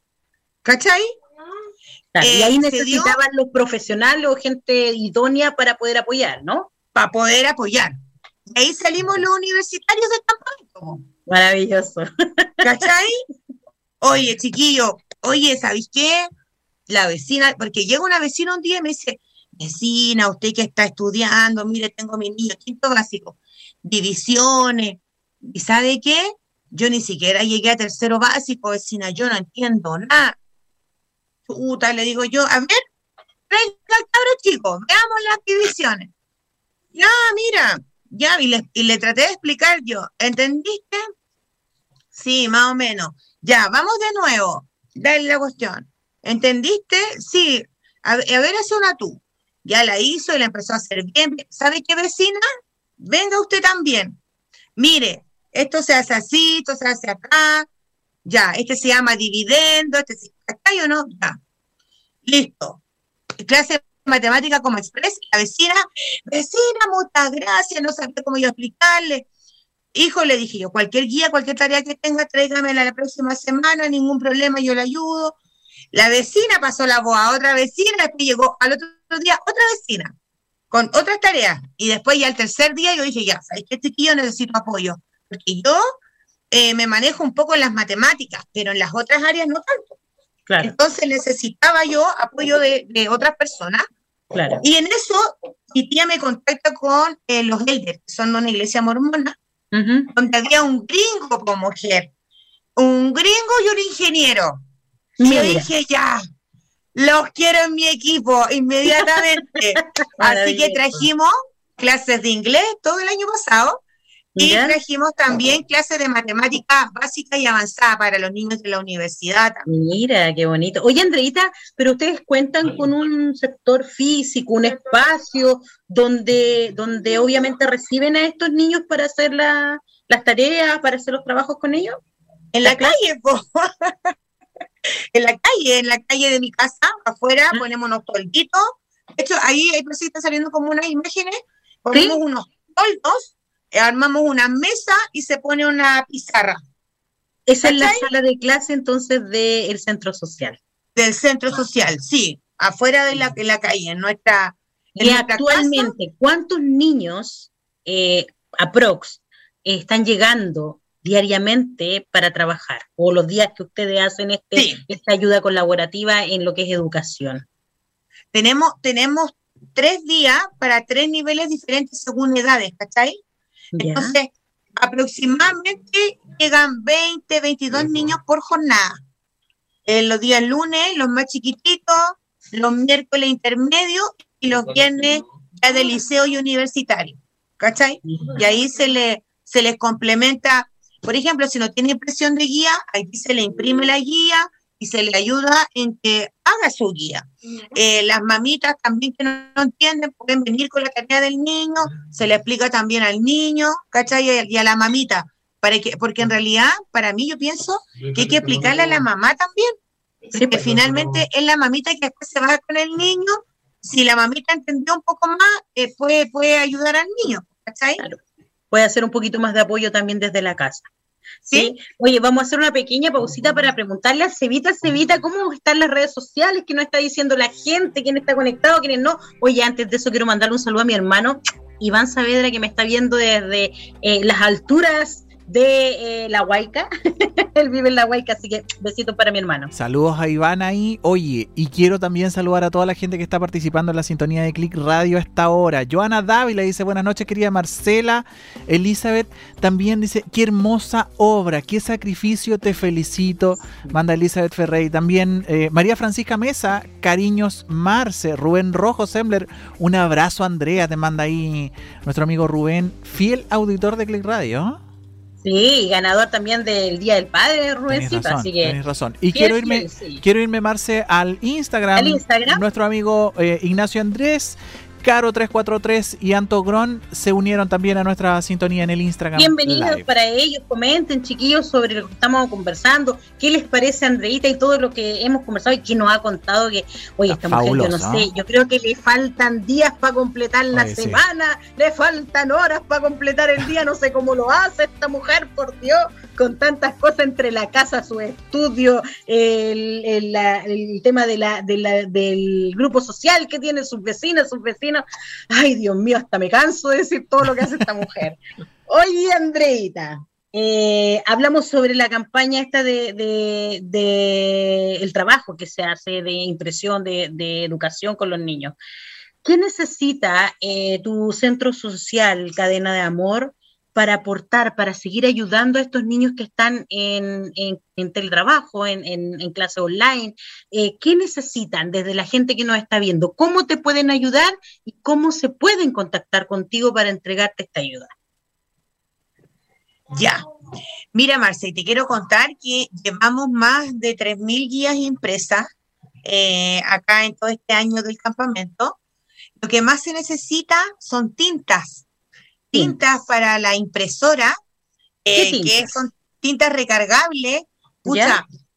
Speaker 3: ¿Cachai?
Speaker 1: y ahí eh, necesitaban los profesionales o gente idónea para poder apoyar, ¿no?
Speaker 3: Para poder apoyar. Y ahí salimos los universitarios de campamento.
Speaker 1: Maravilloso.
Speaker 3: ¿Cachai? Oye, chiquillo, oye, ¿sabéis qué? La vecina, porque llega una vecina un día y me dice, vecina, usted que está estudiando, mire, tengo mi niño, quinto básico, divisiones, ¿y sabe qué? Yo ni siquiera llegué a tercero básico, vecina, yo no entiendo nada. Puta, le digo yo, a ver, traiga al cabro chico, veamos las divisiones. Ya, mira, ya, y le, y le traté de explicar yo, ¿entendiste? Sí, más o menos. Ya, vamos de nuevo, dale la cuestión. ¿Entendiste? Sí, a, ver, hace una tú. Ya la hizo y la empezó a hacer bien. ¿Sabe qué, vecina? Venga usted también. Mire, esto se hace así, esto se hace acá. Ya, este se llama dividendo, este se acá o no, ya. Listo. Clase matemática como express, la vecina, vecina, muchas gracias, no sabía cómo yo explicarle. Hijo, le dije yo, cualquier guía, cualquier tarea que tenga, tráigamela la próxima semana, ningún problema, yo le ayudo. La vecina pasó la voz a otra vecina, después llegó al otro día otra vecina con otras tareas. Y después ya el tercer día yo dije, ya, ¿sabes qué, chiquillo? Necesito apoyo. Porque yo eh, me manejo un poco en las matemáticas, pero en las otras áreas no tanto. Entonces necesitaba yo apoyo de, otras personas. Claro. Y en eso mi tía me contacta con eh, los elders, que son una iglesia mormona, donde había un gringo como mujer, un gringo y un ingeniero. Y yo dije, ya, los quiero en mi equipo inmediatamente. Así que trajimos clases de inglés todo el año pasado y trajimos también clases de matemática básica y avanzada para los niños de la universidad.
Speaker 1: Mira, qué bonito. Oye, Andreita, pero ustedes cuentan con un sector físico, un espacio donde, donde obviamente reciben a estos niños para hacer las tareas, para hacer los trabajos con ellos.
Speaker 3: En la, calle, en la calle, en la calle de mi casa, afuera, ponemos unos tolditos. De hecho, ahí, ahí pues están saliendo como unas imágenes, ponemos unos toldos armamos una mesa y se pone una pizarra.
Speaker 1: Esa es la sala de clase entonces del centro social.
Speaker 3: Del centro social, sí, afuera de la, de la calle, en nuestra...
Speaker 1: y actualmente, ¿cuántos niños, eh, aprox, están llegando diariamente para trabajar? O los días que ustedes hacen este, esta ayuda colaborativa en lo que es educación.
Speaker 3: Tenemos, tenemos tres días para tres niveles diferentes según edades, ¿cachai? Entonces, aproximadamente llegan 20, 22 niños por jornada. En los días lunes, los más chiquititos, los miércoles intermedios y los viernes ya de liceo y universitario. ¿Cachai? Y ahí se, le, se les complementa, por ejemplo, si no tiene impresión de guía, aquí se le imprime la guía, y se le ayuda en que haga su guía. Eh, las mamitas también que no, entienden pueden venir con la tarea del niño, se le explica también al niño, ¿cachai? Y a la mamita, para que, porque en realidad, para mí yo pienso que hay que explicarle a la mamá también, porque finalmente es la mamita que después se va con el niño, si la mamita entendió un poco más, eh, puede, puede ayudar al niño, ¿cachai?
Speaker 1: Puede hacer un poquito más de apoyo también desde la casa. ¿Sí? Oye, vamos a hacer una pequeña pausita para preguntarle a Cevita, Cevita, ¿cómo están las redes sociales? ¿Qué nos está diciendo la gente? ¿Quién está conectado? ¿Quién no? Oye, antes de eso quiero mandarle un saludo a mi hermano Iván Saavedra, que me está viendo desde eh, las alturas de eh, La Huayca. Él vive en La Huayca, así que besitos para mi hermano.
Speaker 2: Saludos a Iván ahí. Oye, y quiero también saludar a toda la gente que está participando en la sintonía de Click Radio a esta hora. Joana Dávila dice, buenas noches querida Marcela. Elizabeth también dice, qué hermosa obra, qué sacrificio, te felicito. Manda Elizabeth Ferrey. También eh, María Francisca Mesa, cariños Marce. Rubén Rojo Sembler, un abrazo Andrea, te manda ahí nuestro amigo Rubén, fiel auditor de Click Radio.
Speaker 1: Sí, ganador también del Día del Padre, Rubéncito, así que...
Speaker 2: Tienes razón. Y quiero irme, quiero irme, Marce, al Instagram. ¿Al Instagram? Nuestro amigo eh, Ignacio Andrés Caro343 y Anto Gron se unieron también a nuestra sintonía en el Instagram.
Speaker 1: Bienvenidos para ellos, comenten chiquillos sobre lo que estamos conversando, qué les parece Andreita y todo lo que hemos conversado y que nos ha contado que, oye, esta mujer, yo no sé, yo creo que le faltan días para completar la semana, le faltan horas para completar el día, no sé cómo lo hace esta mujer, por Dios con tantas cosas entre la casa, su estudio, el, el, tema de la, del grupo social que tiene sus vecinas, sus vecinos. Ay, Dios mío, hasta me canso de decir todo lo que hace esta mujer. Oye, Andreita, eh, hablamos sobre la campaña esta de, de, el trabajo que se hace de impresión, de, educación con los niños. ¿Qué necesita eh, tu centro social, Cadena de Amor, para aportar, para seguir ayudando a estos niños que están en, teletrabajo, en, en, clase online? Eh, ¿Qué necesitan desde la gente que nos está viendo? ¿Cómo te pueden ayudar y cómo se pueden contactar contigo para entregarte esta ayuda?
Speaker 3: Ya. Mira, Marce, te quiero contar que llevamos más de 3.000 guías impresas eh, acá en todo este año del campamento. Lo que más se necesita son tintas tintas para la impresora, eh, que son tintas recargables.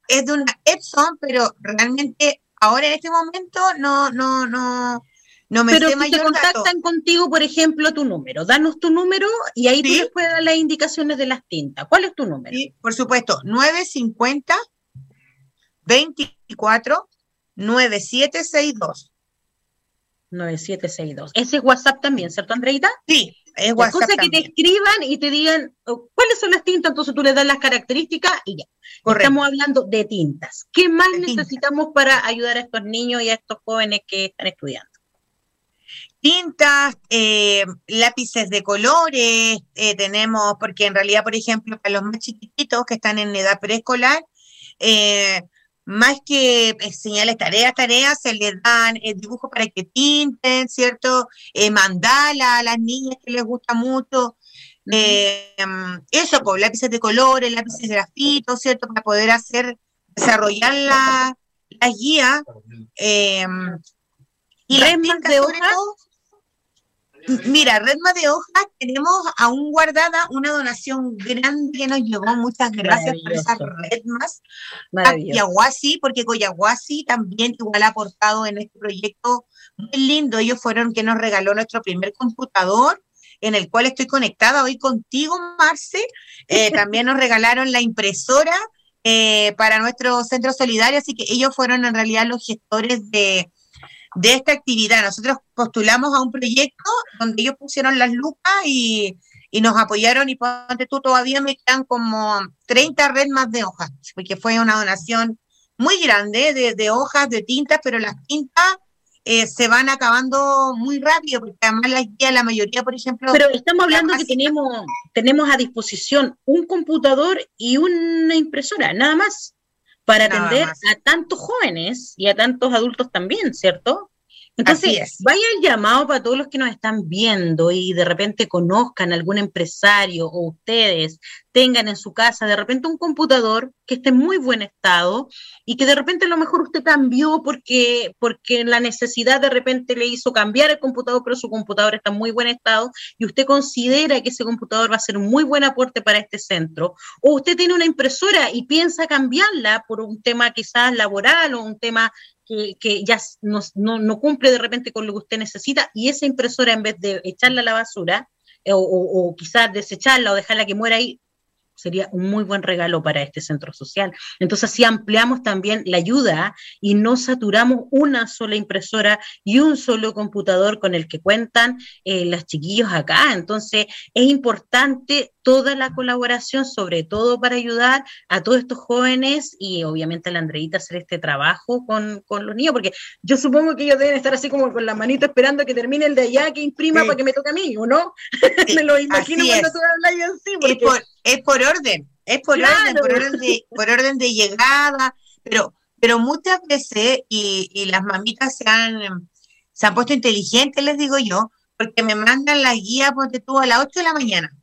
Speaker 3: es de una Epson, pero realmente ahora en este momento no, no, no, no me
Speaker 1: Pero si te contactan contigo, por ejemplo, tu número, danos tu número y ahí tú les puedes dar las indicaciones de las tintas. ¿Cuál es tu número?
Speaker 3: Sí, por supuesto, 950 24 9762.
Speaker 1: 9762. Ese es WhatsApp también, ¿cierto, Andreita?
Speaker 3: Sí,
Speaker 1: es WhatsApp. Cosa que te escriban y te digan oh, cuáles son las tintas, entonces tú les das las características y ya. Estamos hablando de tintas. ¿Qué más necesitamos para ayudar a estos niños y a estos jóvenes que están estudiando?
Speaker 3: Tintas, eh, lápices de colores, eh, tenemos, porque en realidad, por ejemplo, para los más chiquititos que están en edad preescolar, eh, más que señales, tareas, tareas, se les dan el dibujo para que tinten, ¿cierto? Eh, mandala a las niñas que les gusta mucho. Eh, eso, con lápices de colores, lápices de grafito, ¿cierto? Para poder hacer, desarrollar la, guía. Eh, y las de hojas. Mira, Redma de Hojas, tenemos aún guardada una donación grande que nos llegó. Muchas gracias por esas Redmas. Yaguasi, porque Coyahuasi también igual ha aportado en este proyecto muy lindo. Ellos fueron que nos regaló nuestro primer computador en el cual estoy conectada hoy contigo, Marce. Eh, también nos regalaron la impresora eh, para nuestro centro solidario, así que ellos fueron en realidad los gestores de, de esta actividad. Nosotros postulamos a un proyecto donde ellos pusieron las lucas y, nos apoyaron y ponte tú todavía me quedan como 30 red más de hojas, porque fue una donación muy grande de, hojas, de tintas, pero las tintas eh, se van acabando muy rápido, porque además las guías, la mayoría, por ejemplo...
Speaker 1: Pero estamos hablando que tenemos, tenemos a disposición un computador y una impresora, nada más para atender a tantos jóvenes y a tantos adultos también, ¿cierto? Entonces, vaya el llamado para todos los que nos están viendo y de repente conozcan algún empresario o ustedes tengan en su casa de repente un computador que esté en muy buen estado y que de repente a lo mejor usted cambió porque, porque la necesidad de repente le hizo cambiar el computador, pero su computador está en muy buen estado y usted considera que ese computador va a ser un muy buen aporte para este centro, o usted tiene una impresora y piensa cambiarla por un tema quizás laboral o un tema que, ya no, no, cumple de repente con lo que usted necesita y esa impresora en vez de echarla a la basura eh, o, quizás desecharla o dejarla que muera ahí, sería un muy buen regalo para este centro social. Entonces, si ampliamos también la ayuda y no saturamos una sola impresora y un solo computador con el que cuentan eh, los chiquillos acá. Entonces, es importante toda la colaboración, sobre todo para ayudar a todos estos jóvenes y obviamente a la Andreita hacer este trabajo con, los niños, porque yo supongo que ellos deben estar así como con la manito esperando que termine el de allá, que imprima para que me toque a mí, ¿o no? me lo imagino cuando tú hablas así.
Speaker 3: Porque... Es, por, orden, es por orden, por orden, de, por orden de llegada, pero, pero muchas veces, y, y las mamitas se han, se han puesto inteligentes, les digo yo, porque me mandan la guía, ponte tú, a las 8 de la mañana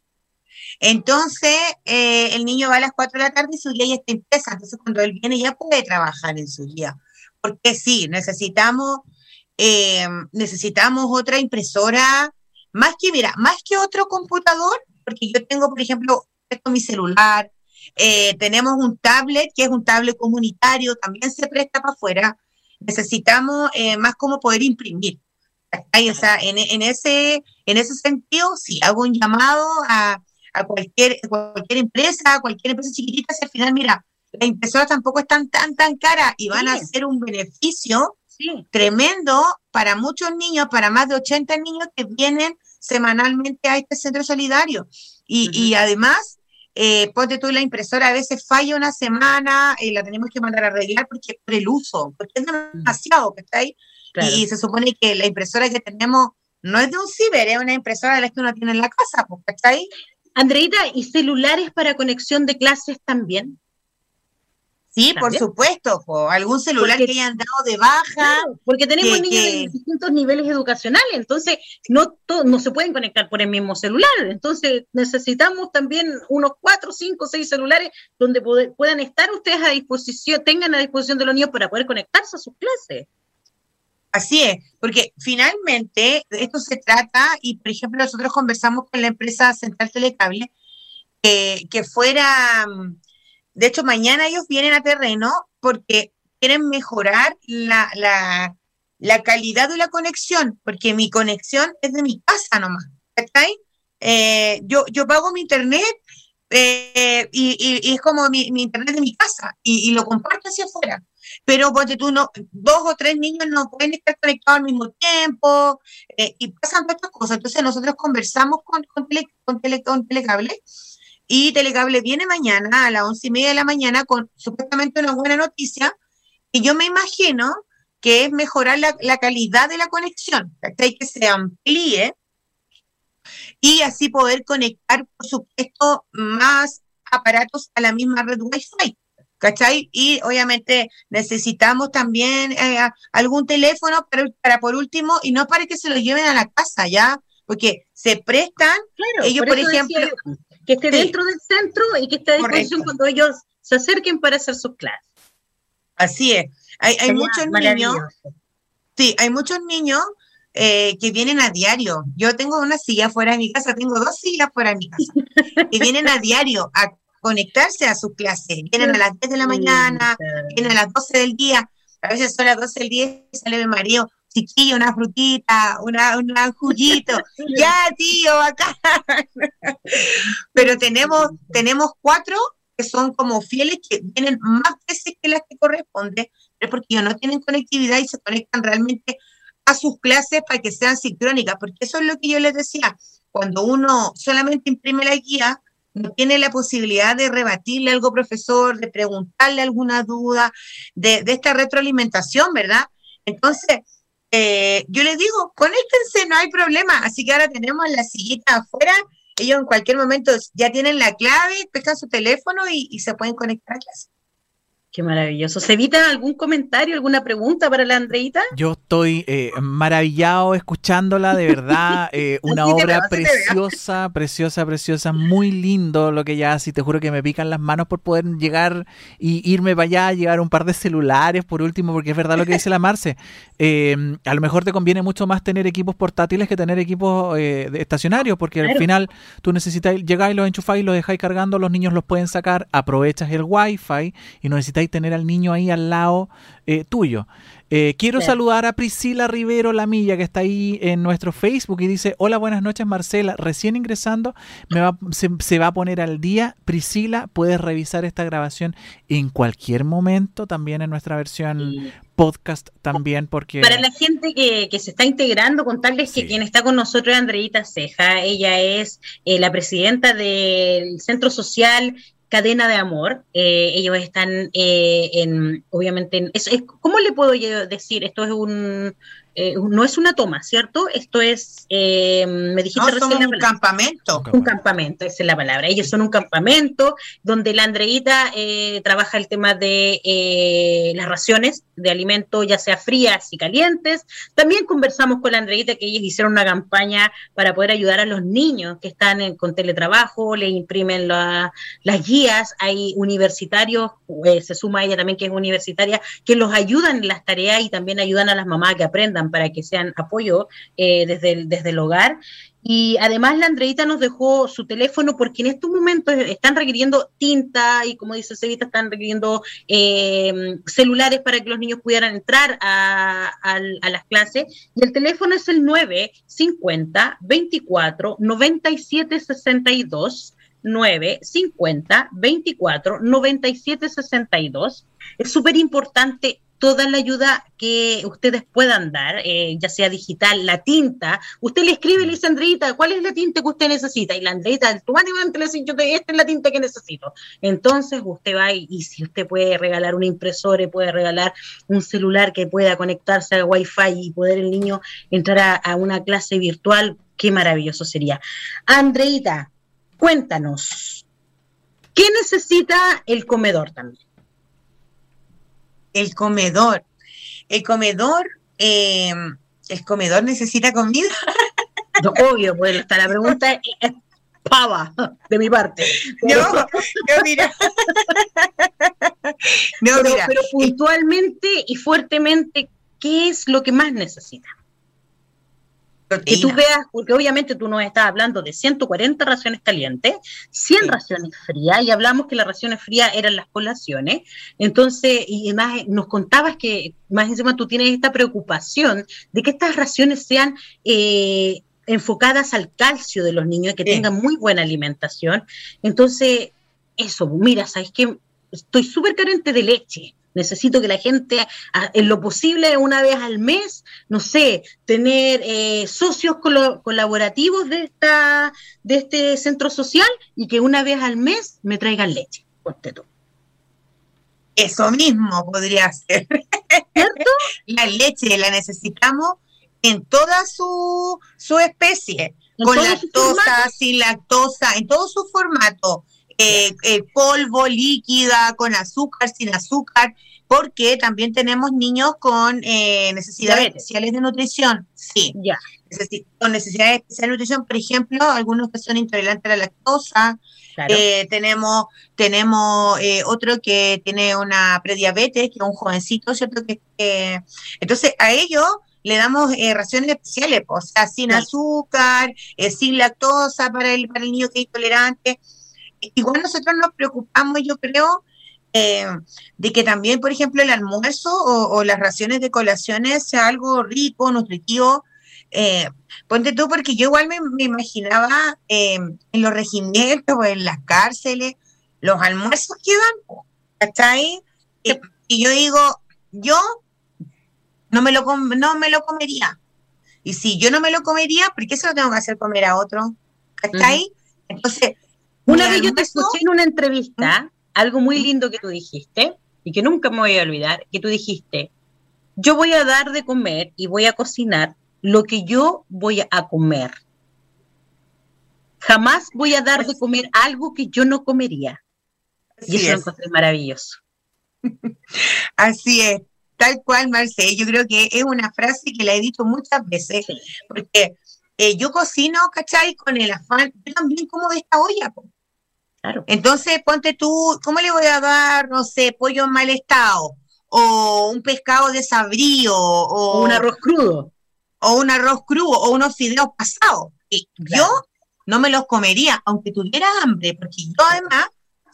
Speaker 3: entonces, eh, el niño va a las 4 de la tarde y su guía ya está impresa. Entonces, cuando él viene, ya puede trabajar en su guía. Porque sí, necesitamos, eh, necesitamos otra impresora, más que, mira, más que otro computador, porque yo tengo, por ejemplo, esto mi celular, eh, tenemos un tablet, que es un tablet comunitario, también se presta para afuera. Necesitamos más como poder imprimir. O sea, en, en, ese, en ese sentido, sí, hago un llamado a, a cualquier, cualquier empresa, cualquier empresa chiquitita, si al final, mira, las impresoras tampoco están tan, tan caras y van a ser un beneficio tremendo para muchos niños, para más de 80 niños que vienen semanalmente a este centro solidario. Y, y además, eh, ponte tú la impresora, a veces falla una semana y la tenemos que mandar a arreglar porque por el uso, porque es demasiado, ¿cachai? Claro. Y se supone que la impresora que tenemos no es de un ciber, es una impresora de las que uno tiene en la casa, ¿cachai?
Speaker 1: Andreita, ¿y celulares para conexión de clases también?
Speaker 3: Sí, por supuesto, algún celular que hayan dado de baja.
Speaker 1: porque tenemos niños de distintos niveles educacionales, entonces no, no se pueden conectar por el mismo celular. Entonces necesitamos también unos cuatro, cinco, seis celulares donde puedan estar ustedes a disposición, tengan a disposición de los niños para poder conectarse a sus clases.
Speaker 3: Así es, porque finalmente esto se trata, y por ejemplo nosotros conversamos con la empresa Central Telecable, que fuera, mm, de hecho mañana ellos vienen a terreno porque quieren mejorar la, la, calidad de la conexión, porque mi conexión es de mi casa nomás, ¿está eh, yo, yo pago mi internet eh, y, y, es como mi, mi, internet de mi casa y, y lo comparto hacia afuera pero porque tú no, dos o tres niños no pueden estar conectados al mismo tiempo eh, y pasan todas estas cosas. Entonces nosotros conversamos con, con, con, Telecable y Telecable viene mañana a las once y media de la mañana con supuestamente una buena noticia y yo me imagino que es mejorar la, la calidad de la conexión, que se amplíe y así poder conectar, por supuesto, más aparatos a la misma red Wi-Fi. ¿cachai? Y obviamente necesitamos también eh, algún teléfono para, para, por último, y no para que se lo lleven a la casa, ¿ya? Porque se prestan, ellos por, ejemplo...
Speaker 1: que esté dentro del centro y que esté a disposición cuando ellos se acerquen para hacer sus clases.
Speaker 3: Así es. Hay, hay muchos niños, sí, hay muchos niños eh, que vienen a diario. Yo tengo una silla fuera de mi casa, tengo dos sillas fuera de mi casa, y vienen a diario a conectarse a sus clases. Vienen a las 10 de la mañana, vienen a las 12 del día, a veces son las 12 del día y sale mi marido, chiquillo, una frutita, una, un juguito, ya tío, acá. Pero tenemos, tenemos cuatro que son como fieles, que vienen más veces que las que corresponden, pero porque ellos no tienen conectividad y se conectan realmente a sus clases para que sean sincrónicas, porque eso es lo que yo les decía, cuando uno solamente imprime la guía, no tiene la posibilidad de rebatirle algo, profesor, de preguntarle alguna duda, de, esta retroalimentación, ¿verdad? Entonces, eh, yo les digo, conéctense, no hay problema. Así que ahora tenemos la sillita afuera. Ellos en cualquier momento ya tienen la clave, pescan su teléfono y, y se pueden conectar a clase.
Speaker 1: Qué maravilloso. ¿Se evita algún comentario, alguna pregunta para la Andreita?
Speaker 2: Yo estoy eh, maravillado escuchándola, de verdad. Eh, una obra preciosa, preciosa, preciosa. Muy lindo lo que ella hace. Y te juro que me pican las manos por poder llegar y irme para allá, llevar un par de celulares por último, porque es verdad lo que dice la Marce. Eh, a lo mejor te conviene mucho más tener equipos portátiles que tener equipos estacionarios, porque al final tú necesitas llegar y los enchufáis y los dejáis cargando, los niños los pueden sacar, aprovechas el wifi y no necesitáis y tener al niño ahí al lado eh, tuyo. Eh, quiero saludar a Priscila Rivero Lamilla, que está ahí en nuestro Facebook y dice, hola, buenas noches Marcela, recién ingresando, me va, se, va a poner al día. Priscila, puedes revisar esta grabación en cualquier momento, también en nuestra versión podcast también, porque...
Speaker 1: Para la gente que, se está integrando, contarles que quien está con nosotros es Andreita Ceja, ella es eh, la presidenta del Centro Social cadena de amor. Eh, ellos están eh, en, obviamente, es, ¿cómo le puedo decir? Esto es un, eh, no es una toma, ¿cierto? Esto es, eh, me dijiste
Speaker 3: recién. un campamento.
Speaker 1: Un campamento, esa es la palabra. Ellos son un campamento donde la Andreita eh, trabaja el tema de las raciones de alimentos, ya sea frías y calientes. También conversamos con la Andreita que ellos hicieron una campaña para poder ayudar a los niños que están con teletrabajo, le imprimen las guías. Hay universitarios, se suma ella también que es universitaria, que los ayudan en las tareas y también ayudan a las mamás que aprendan para que sean apoyo eh, desde, el, desde el hogar. Y además la Andreita nos dejó su teléfono porque en estos momentos están requiriendo tinta y como dice Cevita, están requiriendo eh, celulares para que los niños pudieran entrar a, a, las clases. Y el teléfono es el 950 24 97 62. 950 24 97 62. Es súper importante toda la ayuda que ustedes puedan dar, eh, ya sea digital, la tinta. Usted le escribe, le dice, Andreita, ¿cuál es la tinta que usted necesita? Y la Andreita automáticamente le dice, yo te, esta es la tinta que necesito. Entonces usted va y, si usted puede regalar un impresor, puede regalar un celular que pueda conectarse al Wi-Fi y poder el niño entrar a, una clase virtual, qué maravilloso sería. Andreita, cuéntanos, ¿qué necesita el comedor también?
Speaker 3: El comedor. El comedor, eh, el comedor necesita comida.
Speaker 1: obvio, pues hasta la pregunta es pava de mi parte.
Speaker 3: No, no, mira.
Speaker 1: no, pero, mira. pero puntualmente y fuertemente, ¿qué es lo que más necesita? Que tú veas, porque obviamente tú nos estás hablando de 140 raciones calientes, 100 raciones frías, y hablamos que las raciones frías eran las colaciones. Entonces, y además nos contabas que más encima tú tienes esta preocupación de que estas raciones sean eh, enfocadas al calcio de los niños, que tengan muy buena alimentación. Entonces, eso, mira, sabes que estoy súper carente de leche Necesito que la gente, en lo posible, una vez al mes, no sé, tener eh, socios colaborativos de, esta, de este centro social y que una vez al mes me traigan leche.
Speaker 3: Eso mismo podría ser. ¿Cierto? la leche la necesitamos en toda su, su especie, con lactosa, sin lactosa, en todo su formato eh, eh, polvo, líquida, con azúcar, sin azúcar, porque también tenemos niños con eh, necesidades especiales de nutrición. Sí, ya. con necesidades especiales de nutrición, por ejemplo, algunos que son intolerantes a la lactosa. Eh, tenemos tenemos otro que tiene una prediabetes, que es un jovencito, ¿cierto? Que, entonces, a ellos le damos raciones especiales, o sea, sin azúcar, sin lactosa para el, para el niño que es intolerante igual nosotros nos preocupamos, yo creo, eh, de que también, por ejemplo, el almuerzo o, las raciones de colaciones sea algo rico, nutritivo. Eh, ponte tú, porque yo igual me, imaginaba eh, en los regimientos o en las cárceles, los almuerzos que dan, ¿cachai? Y, y yo digo, yo no me, lo no me lo comería. Y si yo no me lo comería, ¿por qué se lo tengo que hacer comer a otro? ¿Cachai? Entonces,
Speaker 1: una vez yo te escuché en una entrevista, algo muy lindo que tú dijiste, y que nunca me voy a olvidar, que tú dijiste, yo voy a dar de comer y voy a cocinar lo que yo voy a comer. Jamás voy a dar de comer algo que yo no comería. y eso es. maravilloso.
Speaker 3: Así es, tal cual, Marcel. Yo creo que es una frase que la he dicho muchas veces, porque eh, yo cocino, ¿cachai? Con el afán, yo también como de esta olla. Entonces, ponte tú, ¿cómo le voy a dar, no sé, pollo en mal estado? O un pescado desabrío, o,
Speaker 1: un arroz crudo.
Speaker 3: O un arroz crudo, o unos fideos pasados. Y Yo no me los comería, aunque tuviera hambre, porque yo además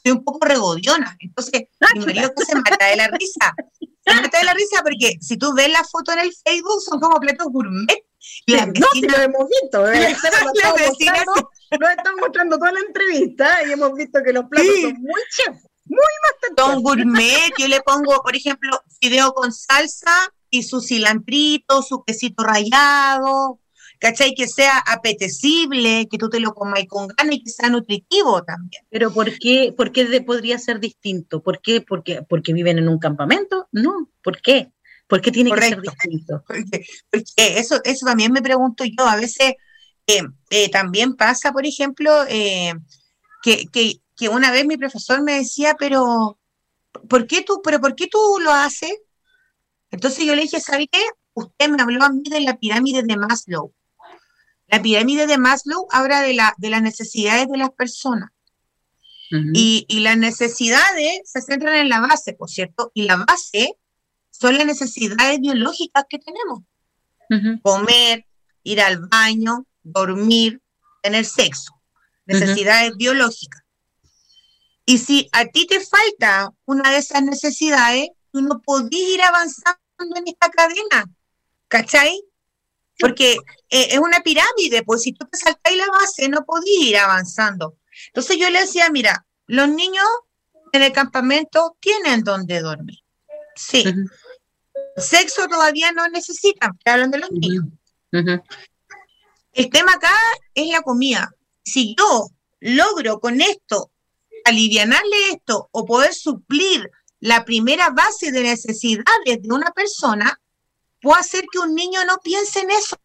Speaker 3: soy un poco regodiona. Entonces, mi marido que se mata de la risa. Se mata de la risa porque si tú ves la foto en el Facebook, son como platos gourmet.
Speaker 1: No, si lo hemos visto. ¿eh? Lo están mostrando toda la entrevista y hemos visto que los platos son muy chef, muy más
Speaker 3: Son gourmet. Yo le pongo, por ejemplo, fideo con salsa y su cilantrito, su quesito rallado, ¿cachai? Que sea apetecible, que tú te lo comas con ganas y que sea nutritivo también.
Speaker 1: Pero ¿por qué, por qué podría ser distinto? ¿Por qué? Porque, porque viven en un campamento? No, ¿por qué? ¿Por qué tiene que ser distinto?
Speaker 3: Porque, eso, eso también me pregunto yo. A veces eh, eh, también pasa, por ejemplo, eh, que, que, que, una vez mi profesor me decía, pero ¿por qué tú, pero por qué tú lo haces? Entonces yo le dije, ¿sabe qué? Usted me habló a mí de la pirámide de Maslow. La pirámide de Maslow habla de, la, de las necesidades de las personas. y, y, las necesidades se centran en la base, por cierto, y la base son las necesidades biológicas que tenemos. Comer, ir al baño, dormir, tener sexo. Necesidades biológicas. Y si a ti te falta una de esas necesidades, tú no podés ir avanzando en esta cadena. ¿Cachai? Porque eh, es una pirámide, pues si tú te saltáis la base, no podís ir avanzando. Entonces yo le decía, mira, los niños en el campamento tienen donde dormir. Sí. Sexo todavía no necesitan, hablan de los niños. El tema acá es la comida. Si yo logro con esto alivianarle esto o poder suplir la primera base de necesidades de una persona, puedo hacer que un niño no piense en eso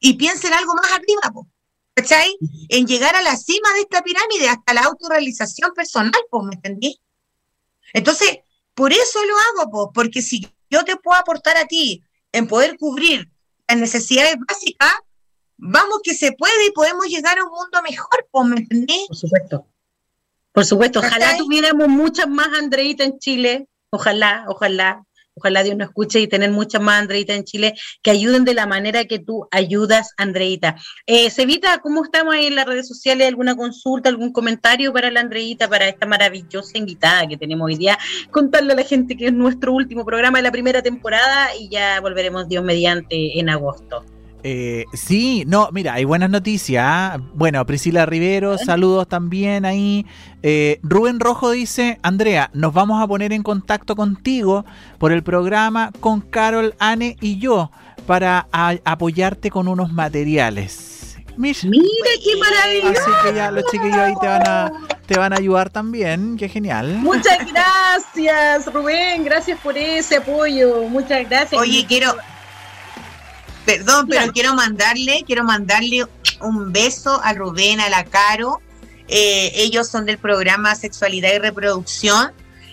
Speaker 3: y piense en algo más arriba, ¿cachai? En llegar a la cima de esta pirámide hasta la autorrealización personal, pues, ¿me entendí? Entonces, por eso lo hago, pues, porque si yo te puedo aportar a ti en poder cubrir las necesidades básicas, vamos que se puede y podemos llegar a un mundo mejor, pues, ¿me entendí?
Speaker 1: Por supuesto. Por supuesto, ojalá tuviéramos muchas más Andreitas en Chile, ojalá, ojalá, ojalá Dios nos escuche y tener muchas más Andreitas en Chile que ayuden de la manera que tú ayudas, Andreita. Eh, ¿cómo estamos ahí en las redes sociales? ¿Alguna consulta, algún comentario para la Andreita, para esta maravillosa invitada que tenemos hoy día? Contarle a la gente que es nuestro último programa de la primera temporada y ya volveremos Dios mediante en agosto.
Speaker 2: Eh, sí, no, mira, hay buenas noticias. ¿ah? Bueno, Priscila Rivero, saludos también ahí. Eh, Rubén Rojo dice, Andrea, nos vamos a poner en contacto contigo por el programa con Carol, Anne y yo para apoyarte con unos materiales.
Speaker 1: Mira, qué maravilloso.
Speaker 2: Así que ya los chiquillos ahí te van a, te van a ayudar también, qué genial.
Speaker 1: Muchas gracias, Rubén, gracias por ese apoyo, muchas gracias.
Speaker 3: Oye, quiero, Perdón, pero quiero mandarle, quiero mandarle un beso a Rubén, a la Caro. Eh, ellos son del programa Sexualidad y Reproducción,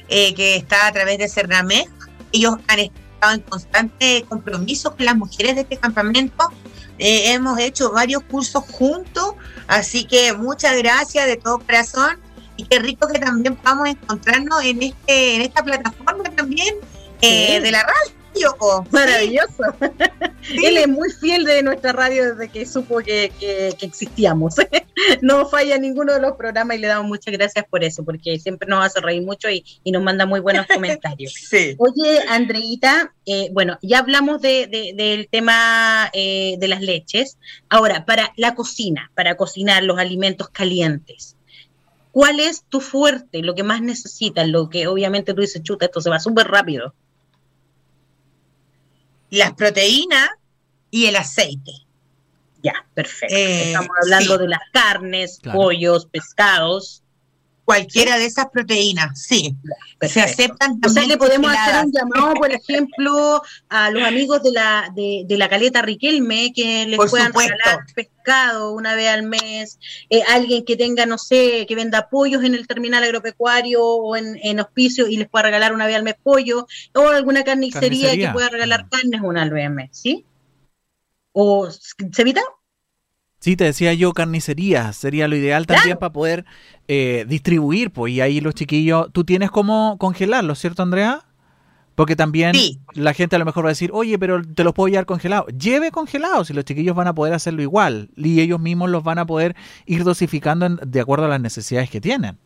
Speaker 3: eh, que está a través de Cernamec. Ellos han estado en constante compromiso con las mujeres de este campamento. Eh, hemos hecho varios cursos juntos, así que muchas gracias de todo corazón y qué rico que también podamos encontrarnos en este en esta plataforma también de la radio.
Speaker 1: Maravilloso. Él es muy fiel de nuestra radio desde que supo que, existíamos. no falla ninguno de los programas y le damos muchas gracias por eso, porque siempre nos hace reír mucho y, nos manda muy buenos comentarios. Oye, Andreita, eh, bueno, ya hablamos del tema eh, de las leches. Ahora, para la cocina, para cocinar los alimentos calientes. ¿Cuál es tu fuerte, lo que más necesitas? Lo que obviamente tú dices, chuta, esto se va súper rápido
Speaker 3: las proteínas y el aceite.
Speaker 1: Ya, perfecto. Eh, Estamos hablando de las carnes, pollos, pescados.
Speaker 3: Cualquiera de esas proteínas, sí. se aceptan
Speaker 1: O sea, le podemos hacer un llamado, por ejemplo, a los amigos de la, de, la caleta Riquelme, que les puedan regalar pescado una vez al mes, eh, alguien que tenga, no sé, que venda pollos en el terminal agropecuario o en, en hospicio y les pueda regalar una vez al mes pollo, o alguna carnicería, que pueda regalar carnes una vez al mes, ¿sí? ¿O se evita?
Speaker 2: Sí, te decía yo carnicería, sería lo ideal también para poder eh, distribuir, pues, y ahí los chiquillos, tú tienes cómo congelarlos, ¿cierto, Andrea? Porque también la gente a lo mejor va a decir, oye, pero te los puedo llevar congelados. Lleve congelados y los chiquillos van a poder hacerlo igual. Y ellos mismos los van a poder ir dosificando de acuerdo a las necesidades que tienen.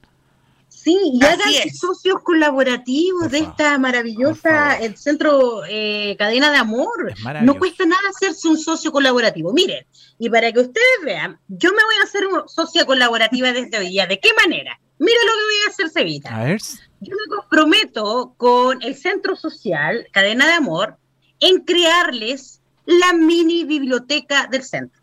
Speaker 1: Sí, y hagan socios colaborativos de esta maravillosa el centro eh, cadena de amor. No cuesta nada hacerse un socio colaborativo. Miren, y para que ustedes vean, yo me voy a hacer una socia colaborativa desde hoy día. ¿De qué manera? Mira lo que voy a hacer, Sevita.
Speaker 2: A ver.
Speaker 1: Yo me comprometo con el centro social Cadena de Amor en crearles la mini biblioteca del centro.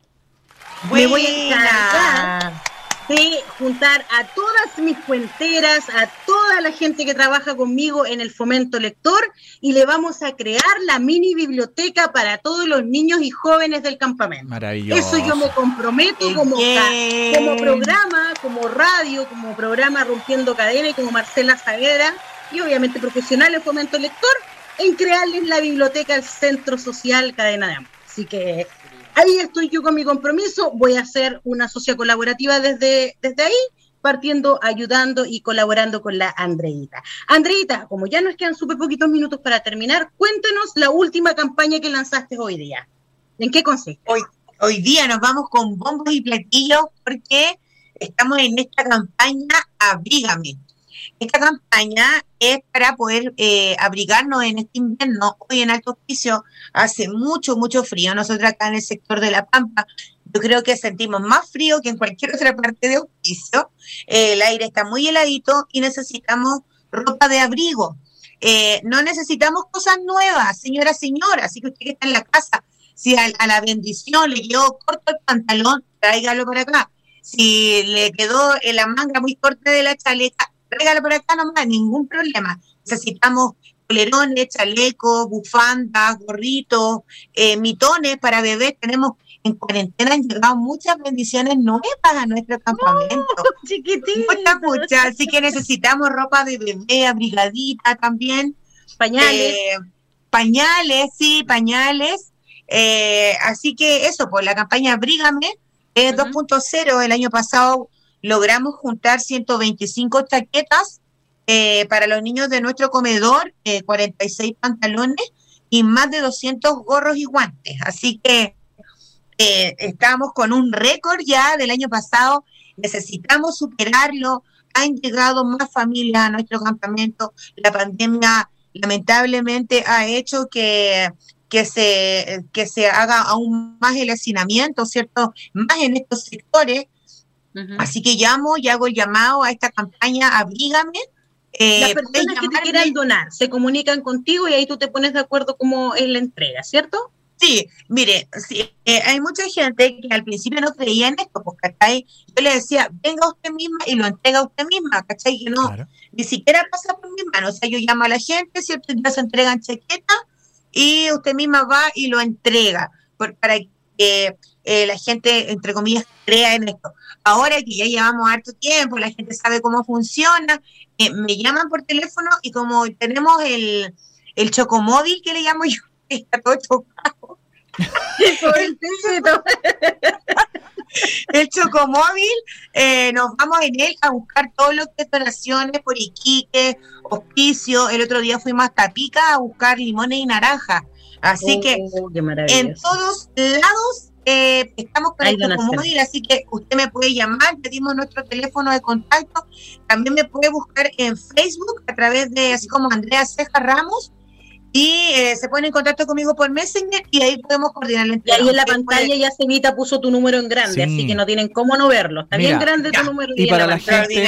Speaker 1: Me voy a encargar de juntar a todas mis cuenteras, a toda la gente que trabaja conmigo en el fomento lector y le vamos a crear la mini biblioteca para todos los niños y jóvenes del campamento.
Speaker 2: Maravilloso.
Speaker 1: Eso yo me comprometo como, como programa, como radio, como programa Rompiendo Cadena y como Marcela Zaguera y obviamente profesional en fomento lector en crearles la biblioteca al Centro Social Cadena de Amor. Así que ahí estoy yo con mi compromiso, voy a hacer una socia colaborativa desde, desde ahí, partiendo, ayudando y colaborando con la Andreita. Andreita, como ya nos quedan súper poquitos minutos para terminar, cuéntanos la última campaña que lanzaste hoy día. ¿En qué consiste?
Speaker 3: Hoy, hoy día nos vamos con bombos y platillos porque estamos en esta campaña Abrígame. Esta campaña es para poder eh, abrigarnos en este invierno. Hoy en Alto Hospicio hace mucho, mucho frío. Nosotros acá en el sector de La Pampa, yo creo que sentimos más frío que en cualquier otra parte de Hospicio. el aire está muy heladito y necesitamos ropa de abrigo. Eh, no necesitamos cosas nuevas, señora, señora. Así que usted que está en la casa, si a, la bendición le quedó corto el pantalón, tráigalo para acá. Si le quedó en la manga muy corta de la chaleca, regalo por acá nomás, ningún problema. Necesitamos polerones, chalecos, bufandas, gorritos, eh, mitones para bebés. Tenemos en cuarentena han llegado muchas bendiciones nuevas a nuestro campamento.
Speaker 1: Muchas,
Speaker 3: muchas. Así que necesitamos ropa de bebé, abrigadita también.
Speaker 1: Pañales.
Speaker 3: Eh, pañales, sí, pañales. Eh, así que eso, pues la campaña Abrígame es 2.0. El año pasado logramos juntar 125 chaquetas eh, para los niños de nuestro comedor, 46 eh, pantalones y más de 200 gorros y guantes. Así que eh, estamos con un récord ya del año pasado, necesitamos superarlo. Han llegado más familias a nuestro campamento. La pandemia lamentablemente ha hecho que, que, se, que se haga aún más el hacinamiento, ¿cierto? Más en estos sectores Así que llamo y hago el llamado a esta campaña Abrígame.
Speaker 1: Eh, Las personas que te quieran donar se comunican contigo y ahí tú te pones de acuerdo cómo es la entrega, ¿cierto?
Speaker 3: Sí, mire, eh, hay mucha gente que al principio no creía en esto, porque ¿cachai? Yo le decía, venga usted misma y lo entrega usted misma, ¿cachai? Que no, ni siquiera pasa por mi mano. O sea, yo llamo a la gente, ¿cierto? Ya se entregan chaquetas y usted misma va y lo entrega, para que eh, la gente, entre comillas, crea en esto. Ahora que ya llevamos harto tiempo, la gente sabe cómo funciona, eh, me llaman por teléfono y como tenemos el, el chocomóvil que le llamo yo, está todo chocado. el chocomóvil, eh, nos vamos en él a buscar todo lo que es donaciones por Iquique, hospicio. El otro día fuimos hasta Pica a buscar limones y naranjas. Así que oh, en todos lados eh, estamos con el móvil, así que usted me puede llamar, pedimos nuestro teléfono de contacto, también me puede buscar en Facebook a través de, así como Andrea Ceja Ramos, y eh, se pone en contacto conmigo por Messenger y ahí podemos coordinar
Speaker 1: la entrega. Y ahí en la pantalla ya Sevita puso tu número en grande, así que no tienen cómo no verlo. Está bien grande tu número.
Speaker 2: Y, para la, gente,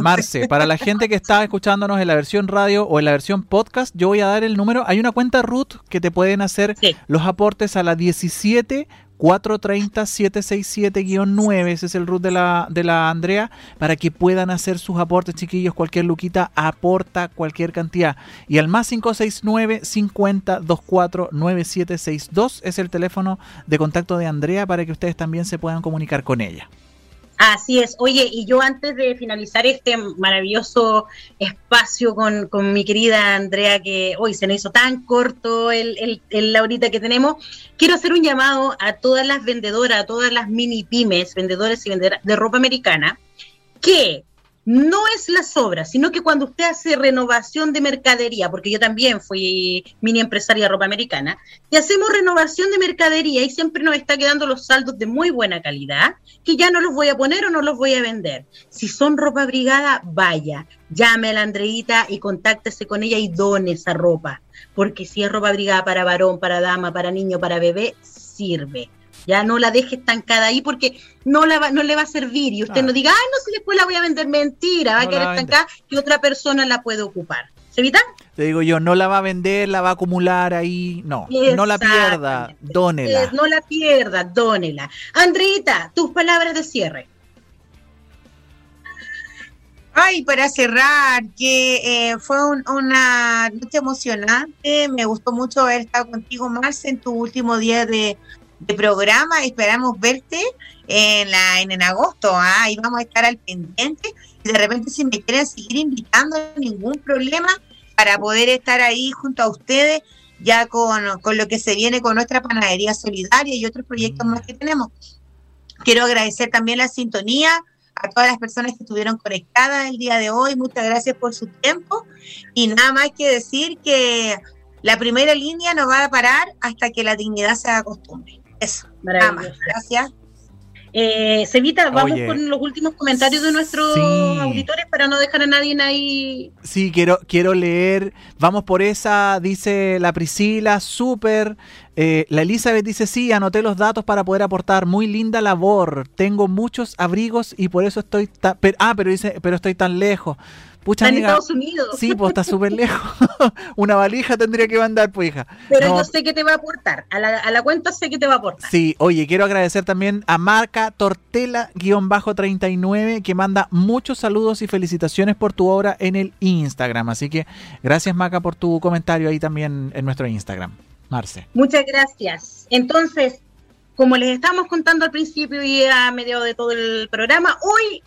Speaker 2: Marce, para la gente que está escuchándonos en la versión radio o en la versión podcast, yo voy a dar el número. Hay una cuenta root que te pueden hacer los aportes a la 17 430-767-9, ese es el root de la, de la Andrea, para que puedan hacer sus aportes, chiquillos. Cualquier luquita aporta cualquier cantidad. Y al más 569 50 24 9762 es el teléfono de contacto de Andrea para que ustedes también se puedan comunicar con ella.
Speaker 1: Así es. Oye, y yo antes de finalizar este maravilloso espacio con, mi querida Andrea, que hoy se nos hizo tan corto el, el, ahorita que tenemos, quiero hacer un llamado a todas las vendedoras, a todas las mini pymes, vendedores y vendedoras de ropa americana, que no es las obras, sino que cuando usted hace renovación de mercadería, porque yo también fui mini empresaria ropa americana, y hacemos renovación de mercadería y siempre nos está quedando los saldos de muy buena calidad, que ya no los voy a poner o no los voy a vender. Si son ropa brigada, vaya, llame a la Andreita y contáctese con ella y done esa ropa, porque si es ropa brigada para varón, para dama, para niño, para bebé, sirve ya no la deje estancada ahí porque no, la no le va a servir. Y usted no diga, ay, no sé, después la voy a vender. Mentira, va a quedar estancada que otra persona la puede ocupar. ¿Se evita?
Speaker 2: Te digo yo, no la va a vender, la va a acumular ahí. No, no la pierda, dónela.
Speaker 1: no la pierda, dónela. Andrita, tus palabras de cierre.
Speaker 3: Ay, para cerrar, que eh, fue una noche emocionante, me gustó mucho haber estado contigo, Marce, en tu último día de, de programa. Esperamos verte en, la, en, agosto. ¿ah? Ahí vamos a estar al pendiente. Y de repente, si me quieren seguir invitando, ningún problema para poder estar ahí junto a ustedes, ya con, lo que se viene con nuestra panadería solidaria y otros proyectos más que tenemos. Quiero agradecer también la sintonía a todas las personas que estuvieron conectadas el día de hoy. Muchas gracias por su tiempo. Y nada más que decir que la primera línea no va a parar hasta que la dignidad se haga costumbre. Eso. Maravilloso. Gracias.
Speaker 1: Eh, Sevita, vamos con los últimos comentarios de nuestros auditores para no dejar a nadie ahí.
Speaker 2: Sí, quiero, quiero leer. Vamos por esa, dice la Priscila, súper. Eh, la Elizabeth dice, sí, anoté los datos para poder aportar. Muy linda labor. Tengo muchos abrigos y por eso estoy tan... ah, pero dice, pero estoy tan lejos.
Speaker 1: Pucha, en Estados Unidos.
Speaker 2: Sí, pues está súper lejos. Una valija tendría que mandar, pues hija.
Speaker 1: Pero yo sé que te va a aportar. A la, cuenta sé que te va a aportar.
Speaker 2: Sí, oye, quiero agradecer también a Marca Tortela-39 que manda muchos saludos y felicitaciones por tu obra en el Instagram. Así que gracias, Maca, por tu comentario ahí también en nuestro Instagram. Marce.
Speaker 1: Muchas gracias. Entonces, como les estamos contando al principio y a medio de todo el programa, hoy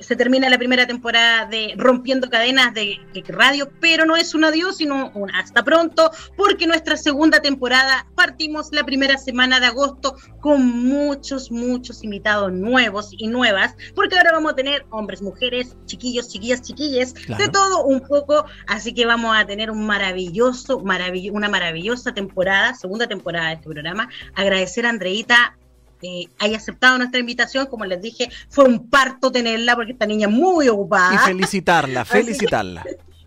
Speaker 1: se termina la primera temporada de Rompiendo Cadenas de, Radio, pero no es un adiós, sino un hasta pronto, porque nuestra segunda temporada partimos la primera semana de agosto con muchos, muchos invitados nuevos y nuevas, porque ahora vamos a tener hombres, mujeres, chiquillos, chiquillas, chiquilles, de todo un poco, así que vamos a tener un maravilloso, una maravillosa temporada, segunda temporada de este programa. Agradecer a Andreita eh, haya aceptado nuestra invitación. Como les dije, fue un parto tenerla porque esta niña es muy ocupada.
Speaker 2: Y felicitarla, felicitarla.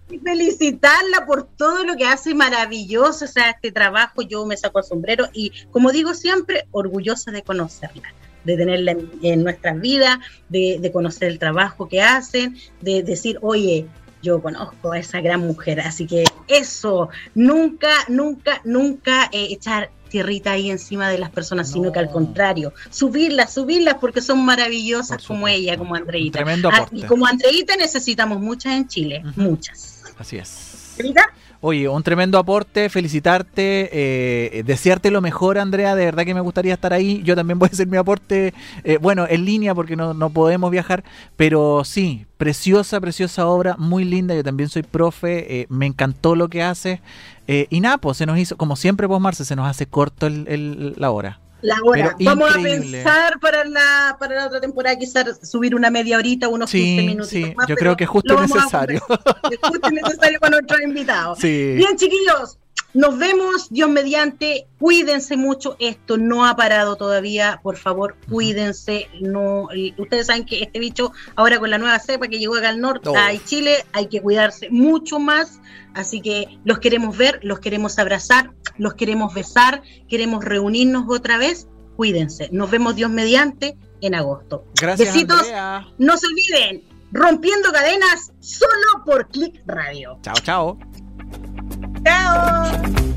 Speaker 1: y felicitarla por todo lo que hace maravilloso, o sea, este trabajo yo me saco el sombrero y como digo siempre, orgullosa de conocerla de tenerla en, nuestras vidas, de, conocer el trabajo que hacen, de decir, oye, yo conozco a esa gran mujer, así que eso, nunca, nunca, nunca eh, echar tierrita ahí encima de las personas, sino que al contrario, subirlas, subirlas porque son maravillosas como ella, como Andreita.
Speaker 2: Tremendo ah,
Speaker 1: y como Andreita necesitamos muchas en Chile, muchas.
Speaker 2: Así es. Oye, un tremendo aporte, felicitarte, eh, desearte lo mejor, Andrea, de verdad que me gustaría estar ahí. Yo también voy a hacer mi aporte, eh, bueno, en línea porque no, no, podemos viajar, pero sí, preciosa, preciosa obra, muy linda. Yo también soy profe, eh, me encantó lo que haces. y nada, pues se nos hizo, como siempre, vos, Marce, se nos hace corto el, la hora.
Speaker 1: La hora. Vamos a pensar para la, para la otra temporada quizás subir una media horita, unos 15 minutos. Sí,
Speaker 2: yo creo que es justo necesario.
Speaker 1: Es justo necesario con nuestros invitados. Bien, chiquillos, nos vemos, Dios mediante, cuídense mucho, esto no ha parado todavía, por favor, cuídense, no, ustedes saben que este bicho ahora con la nueva cepa que llegó acá al norte, oh. a Chile, hay que cuidarse mucho más, así que los queremos ver, los queremos abrazar, los queremos besar, queremos reunirnos otra vez, cuídense, nos vemos Dios mediante en agosto.
Speaker 2: Gracias.
Speaker 1: Besitos, no se olviden, rompiendo cadenas solo por Click Radio.
Speaker 2: Chao, chao.
Speaker 3: Chao.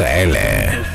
Speaker 4: האלה.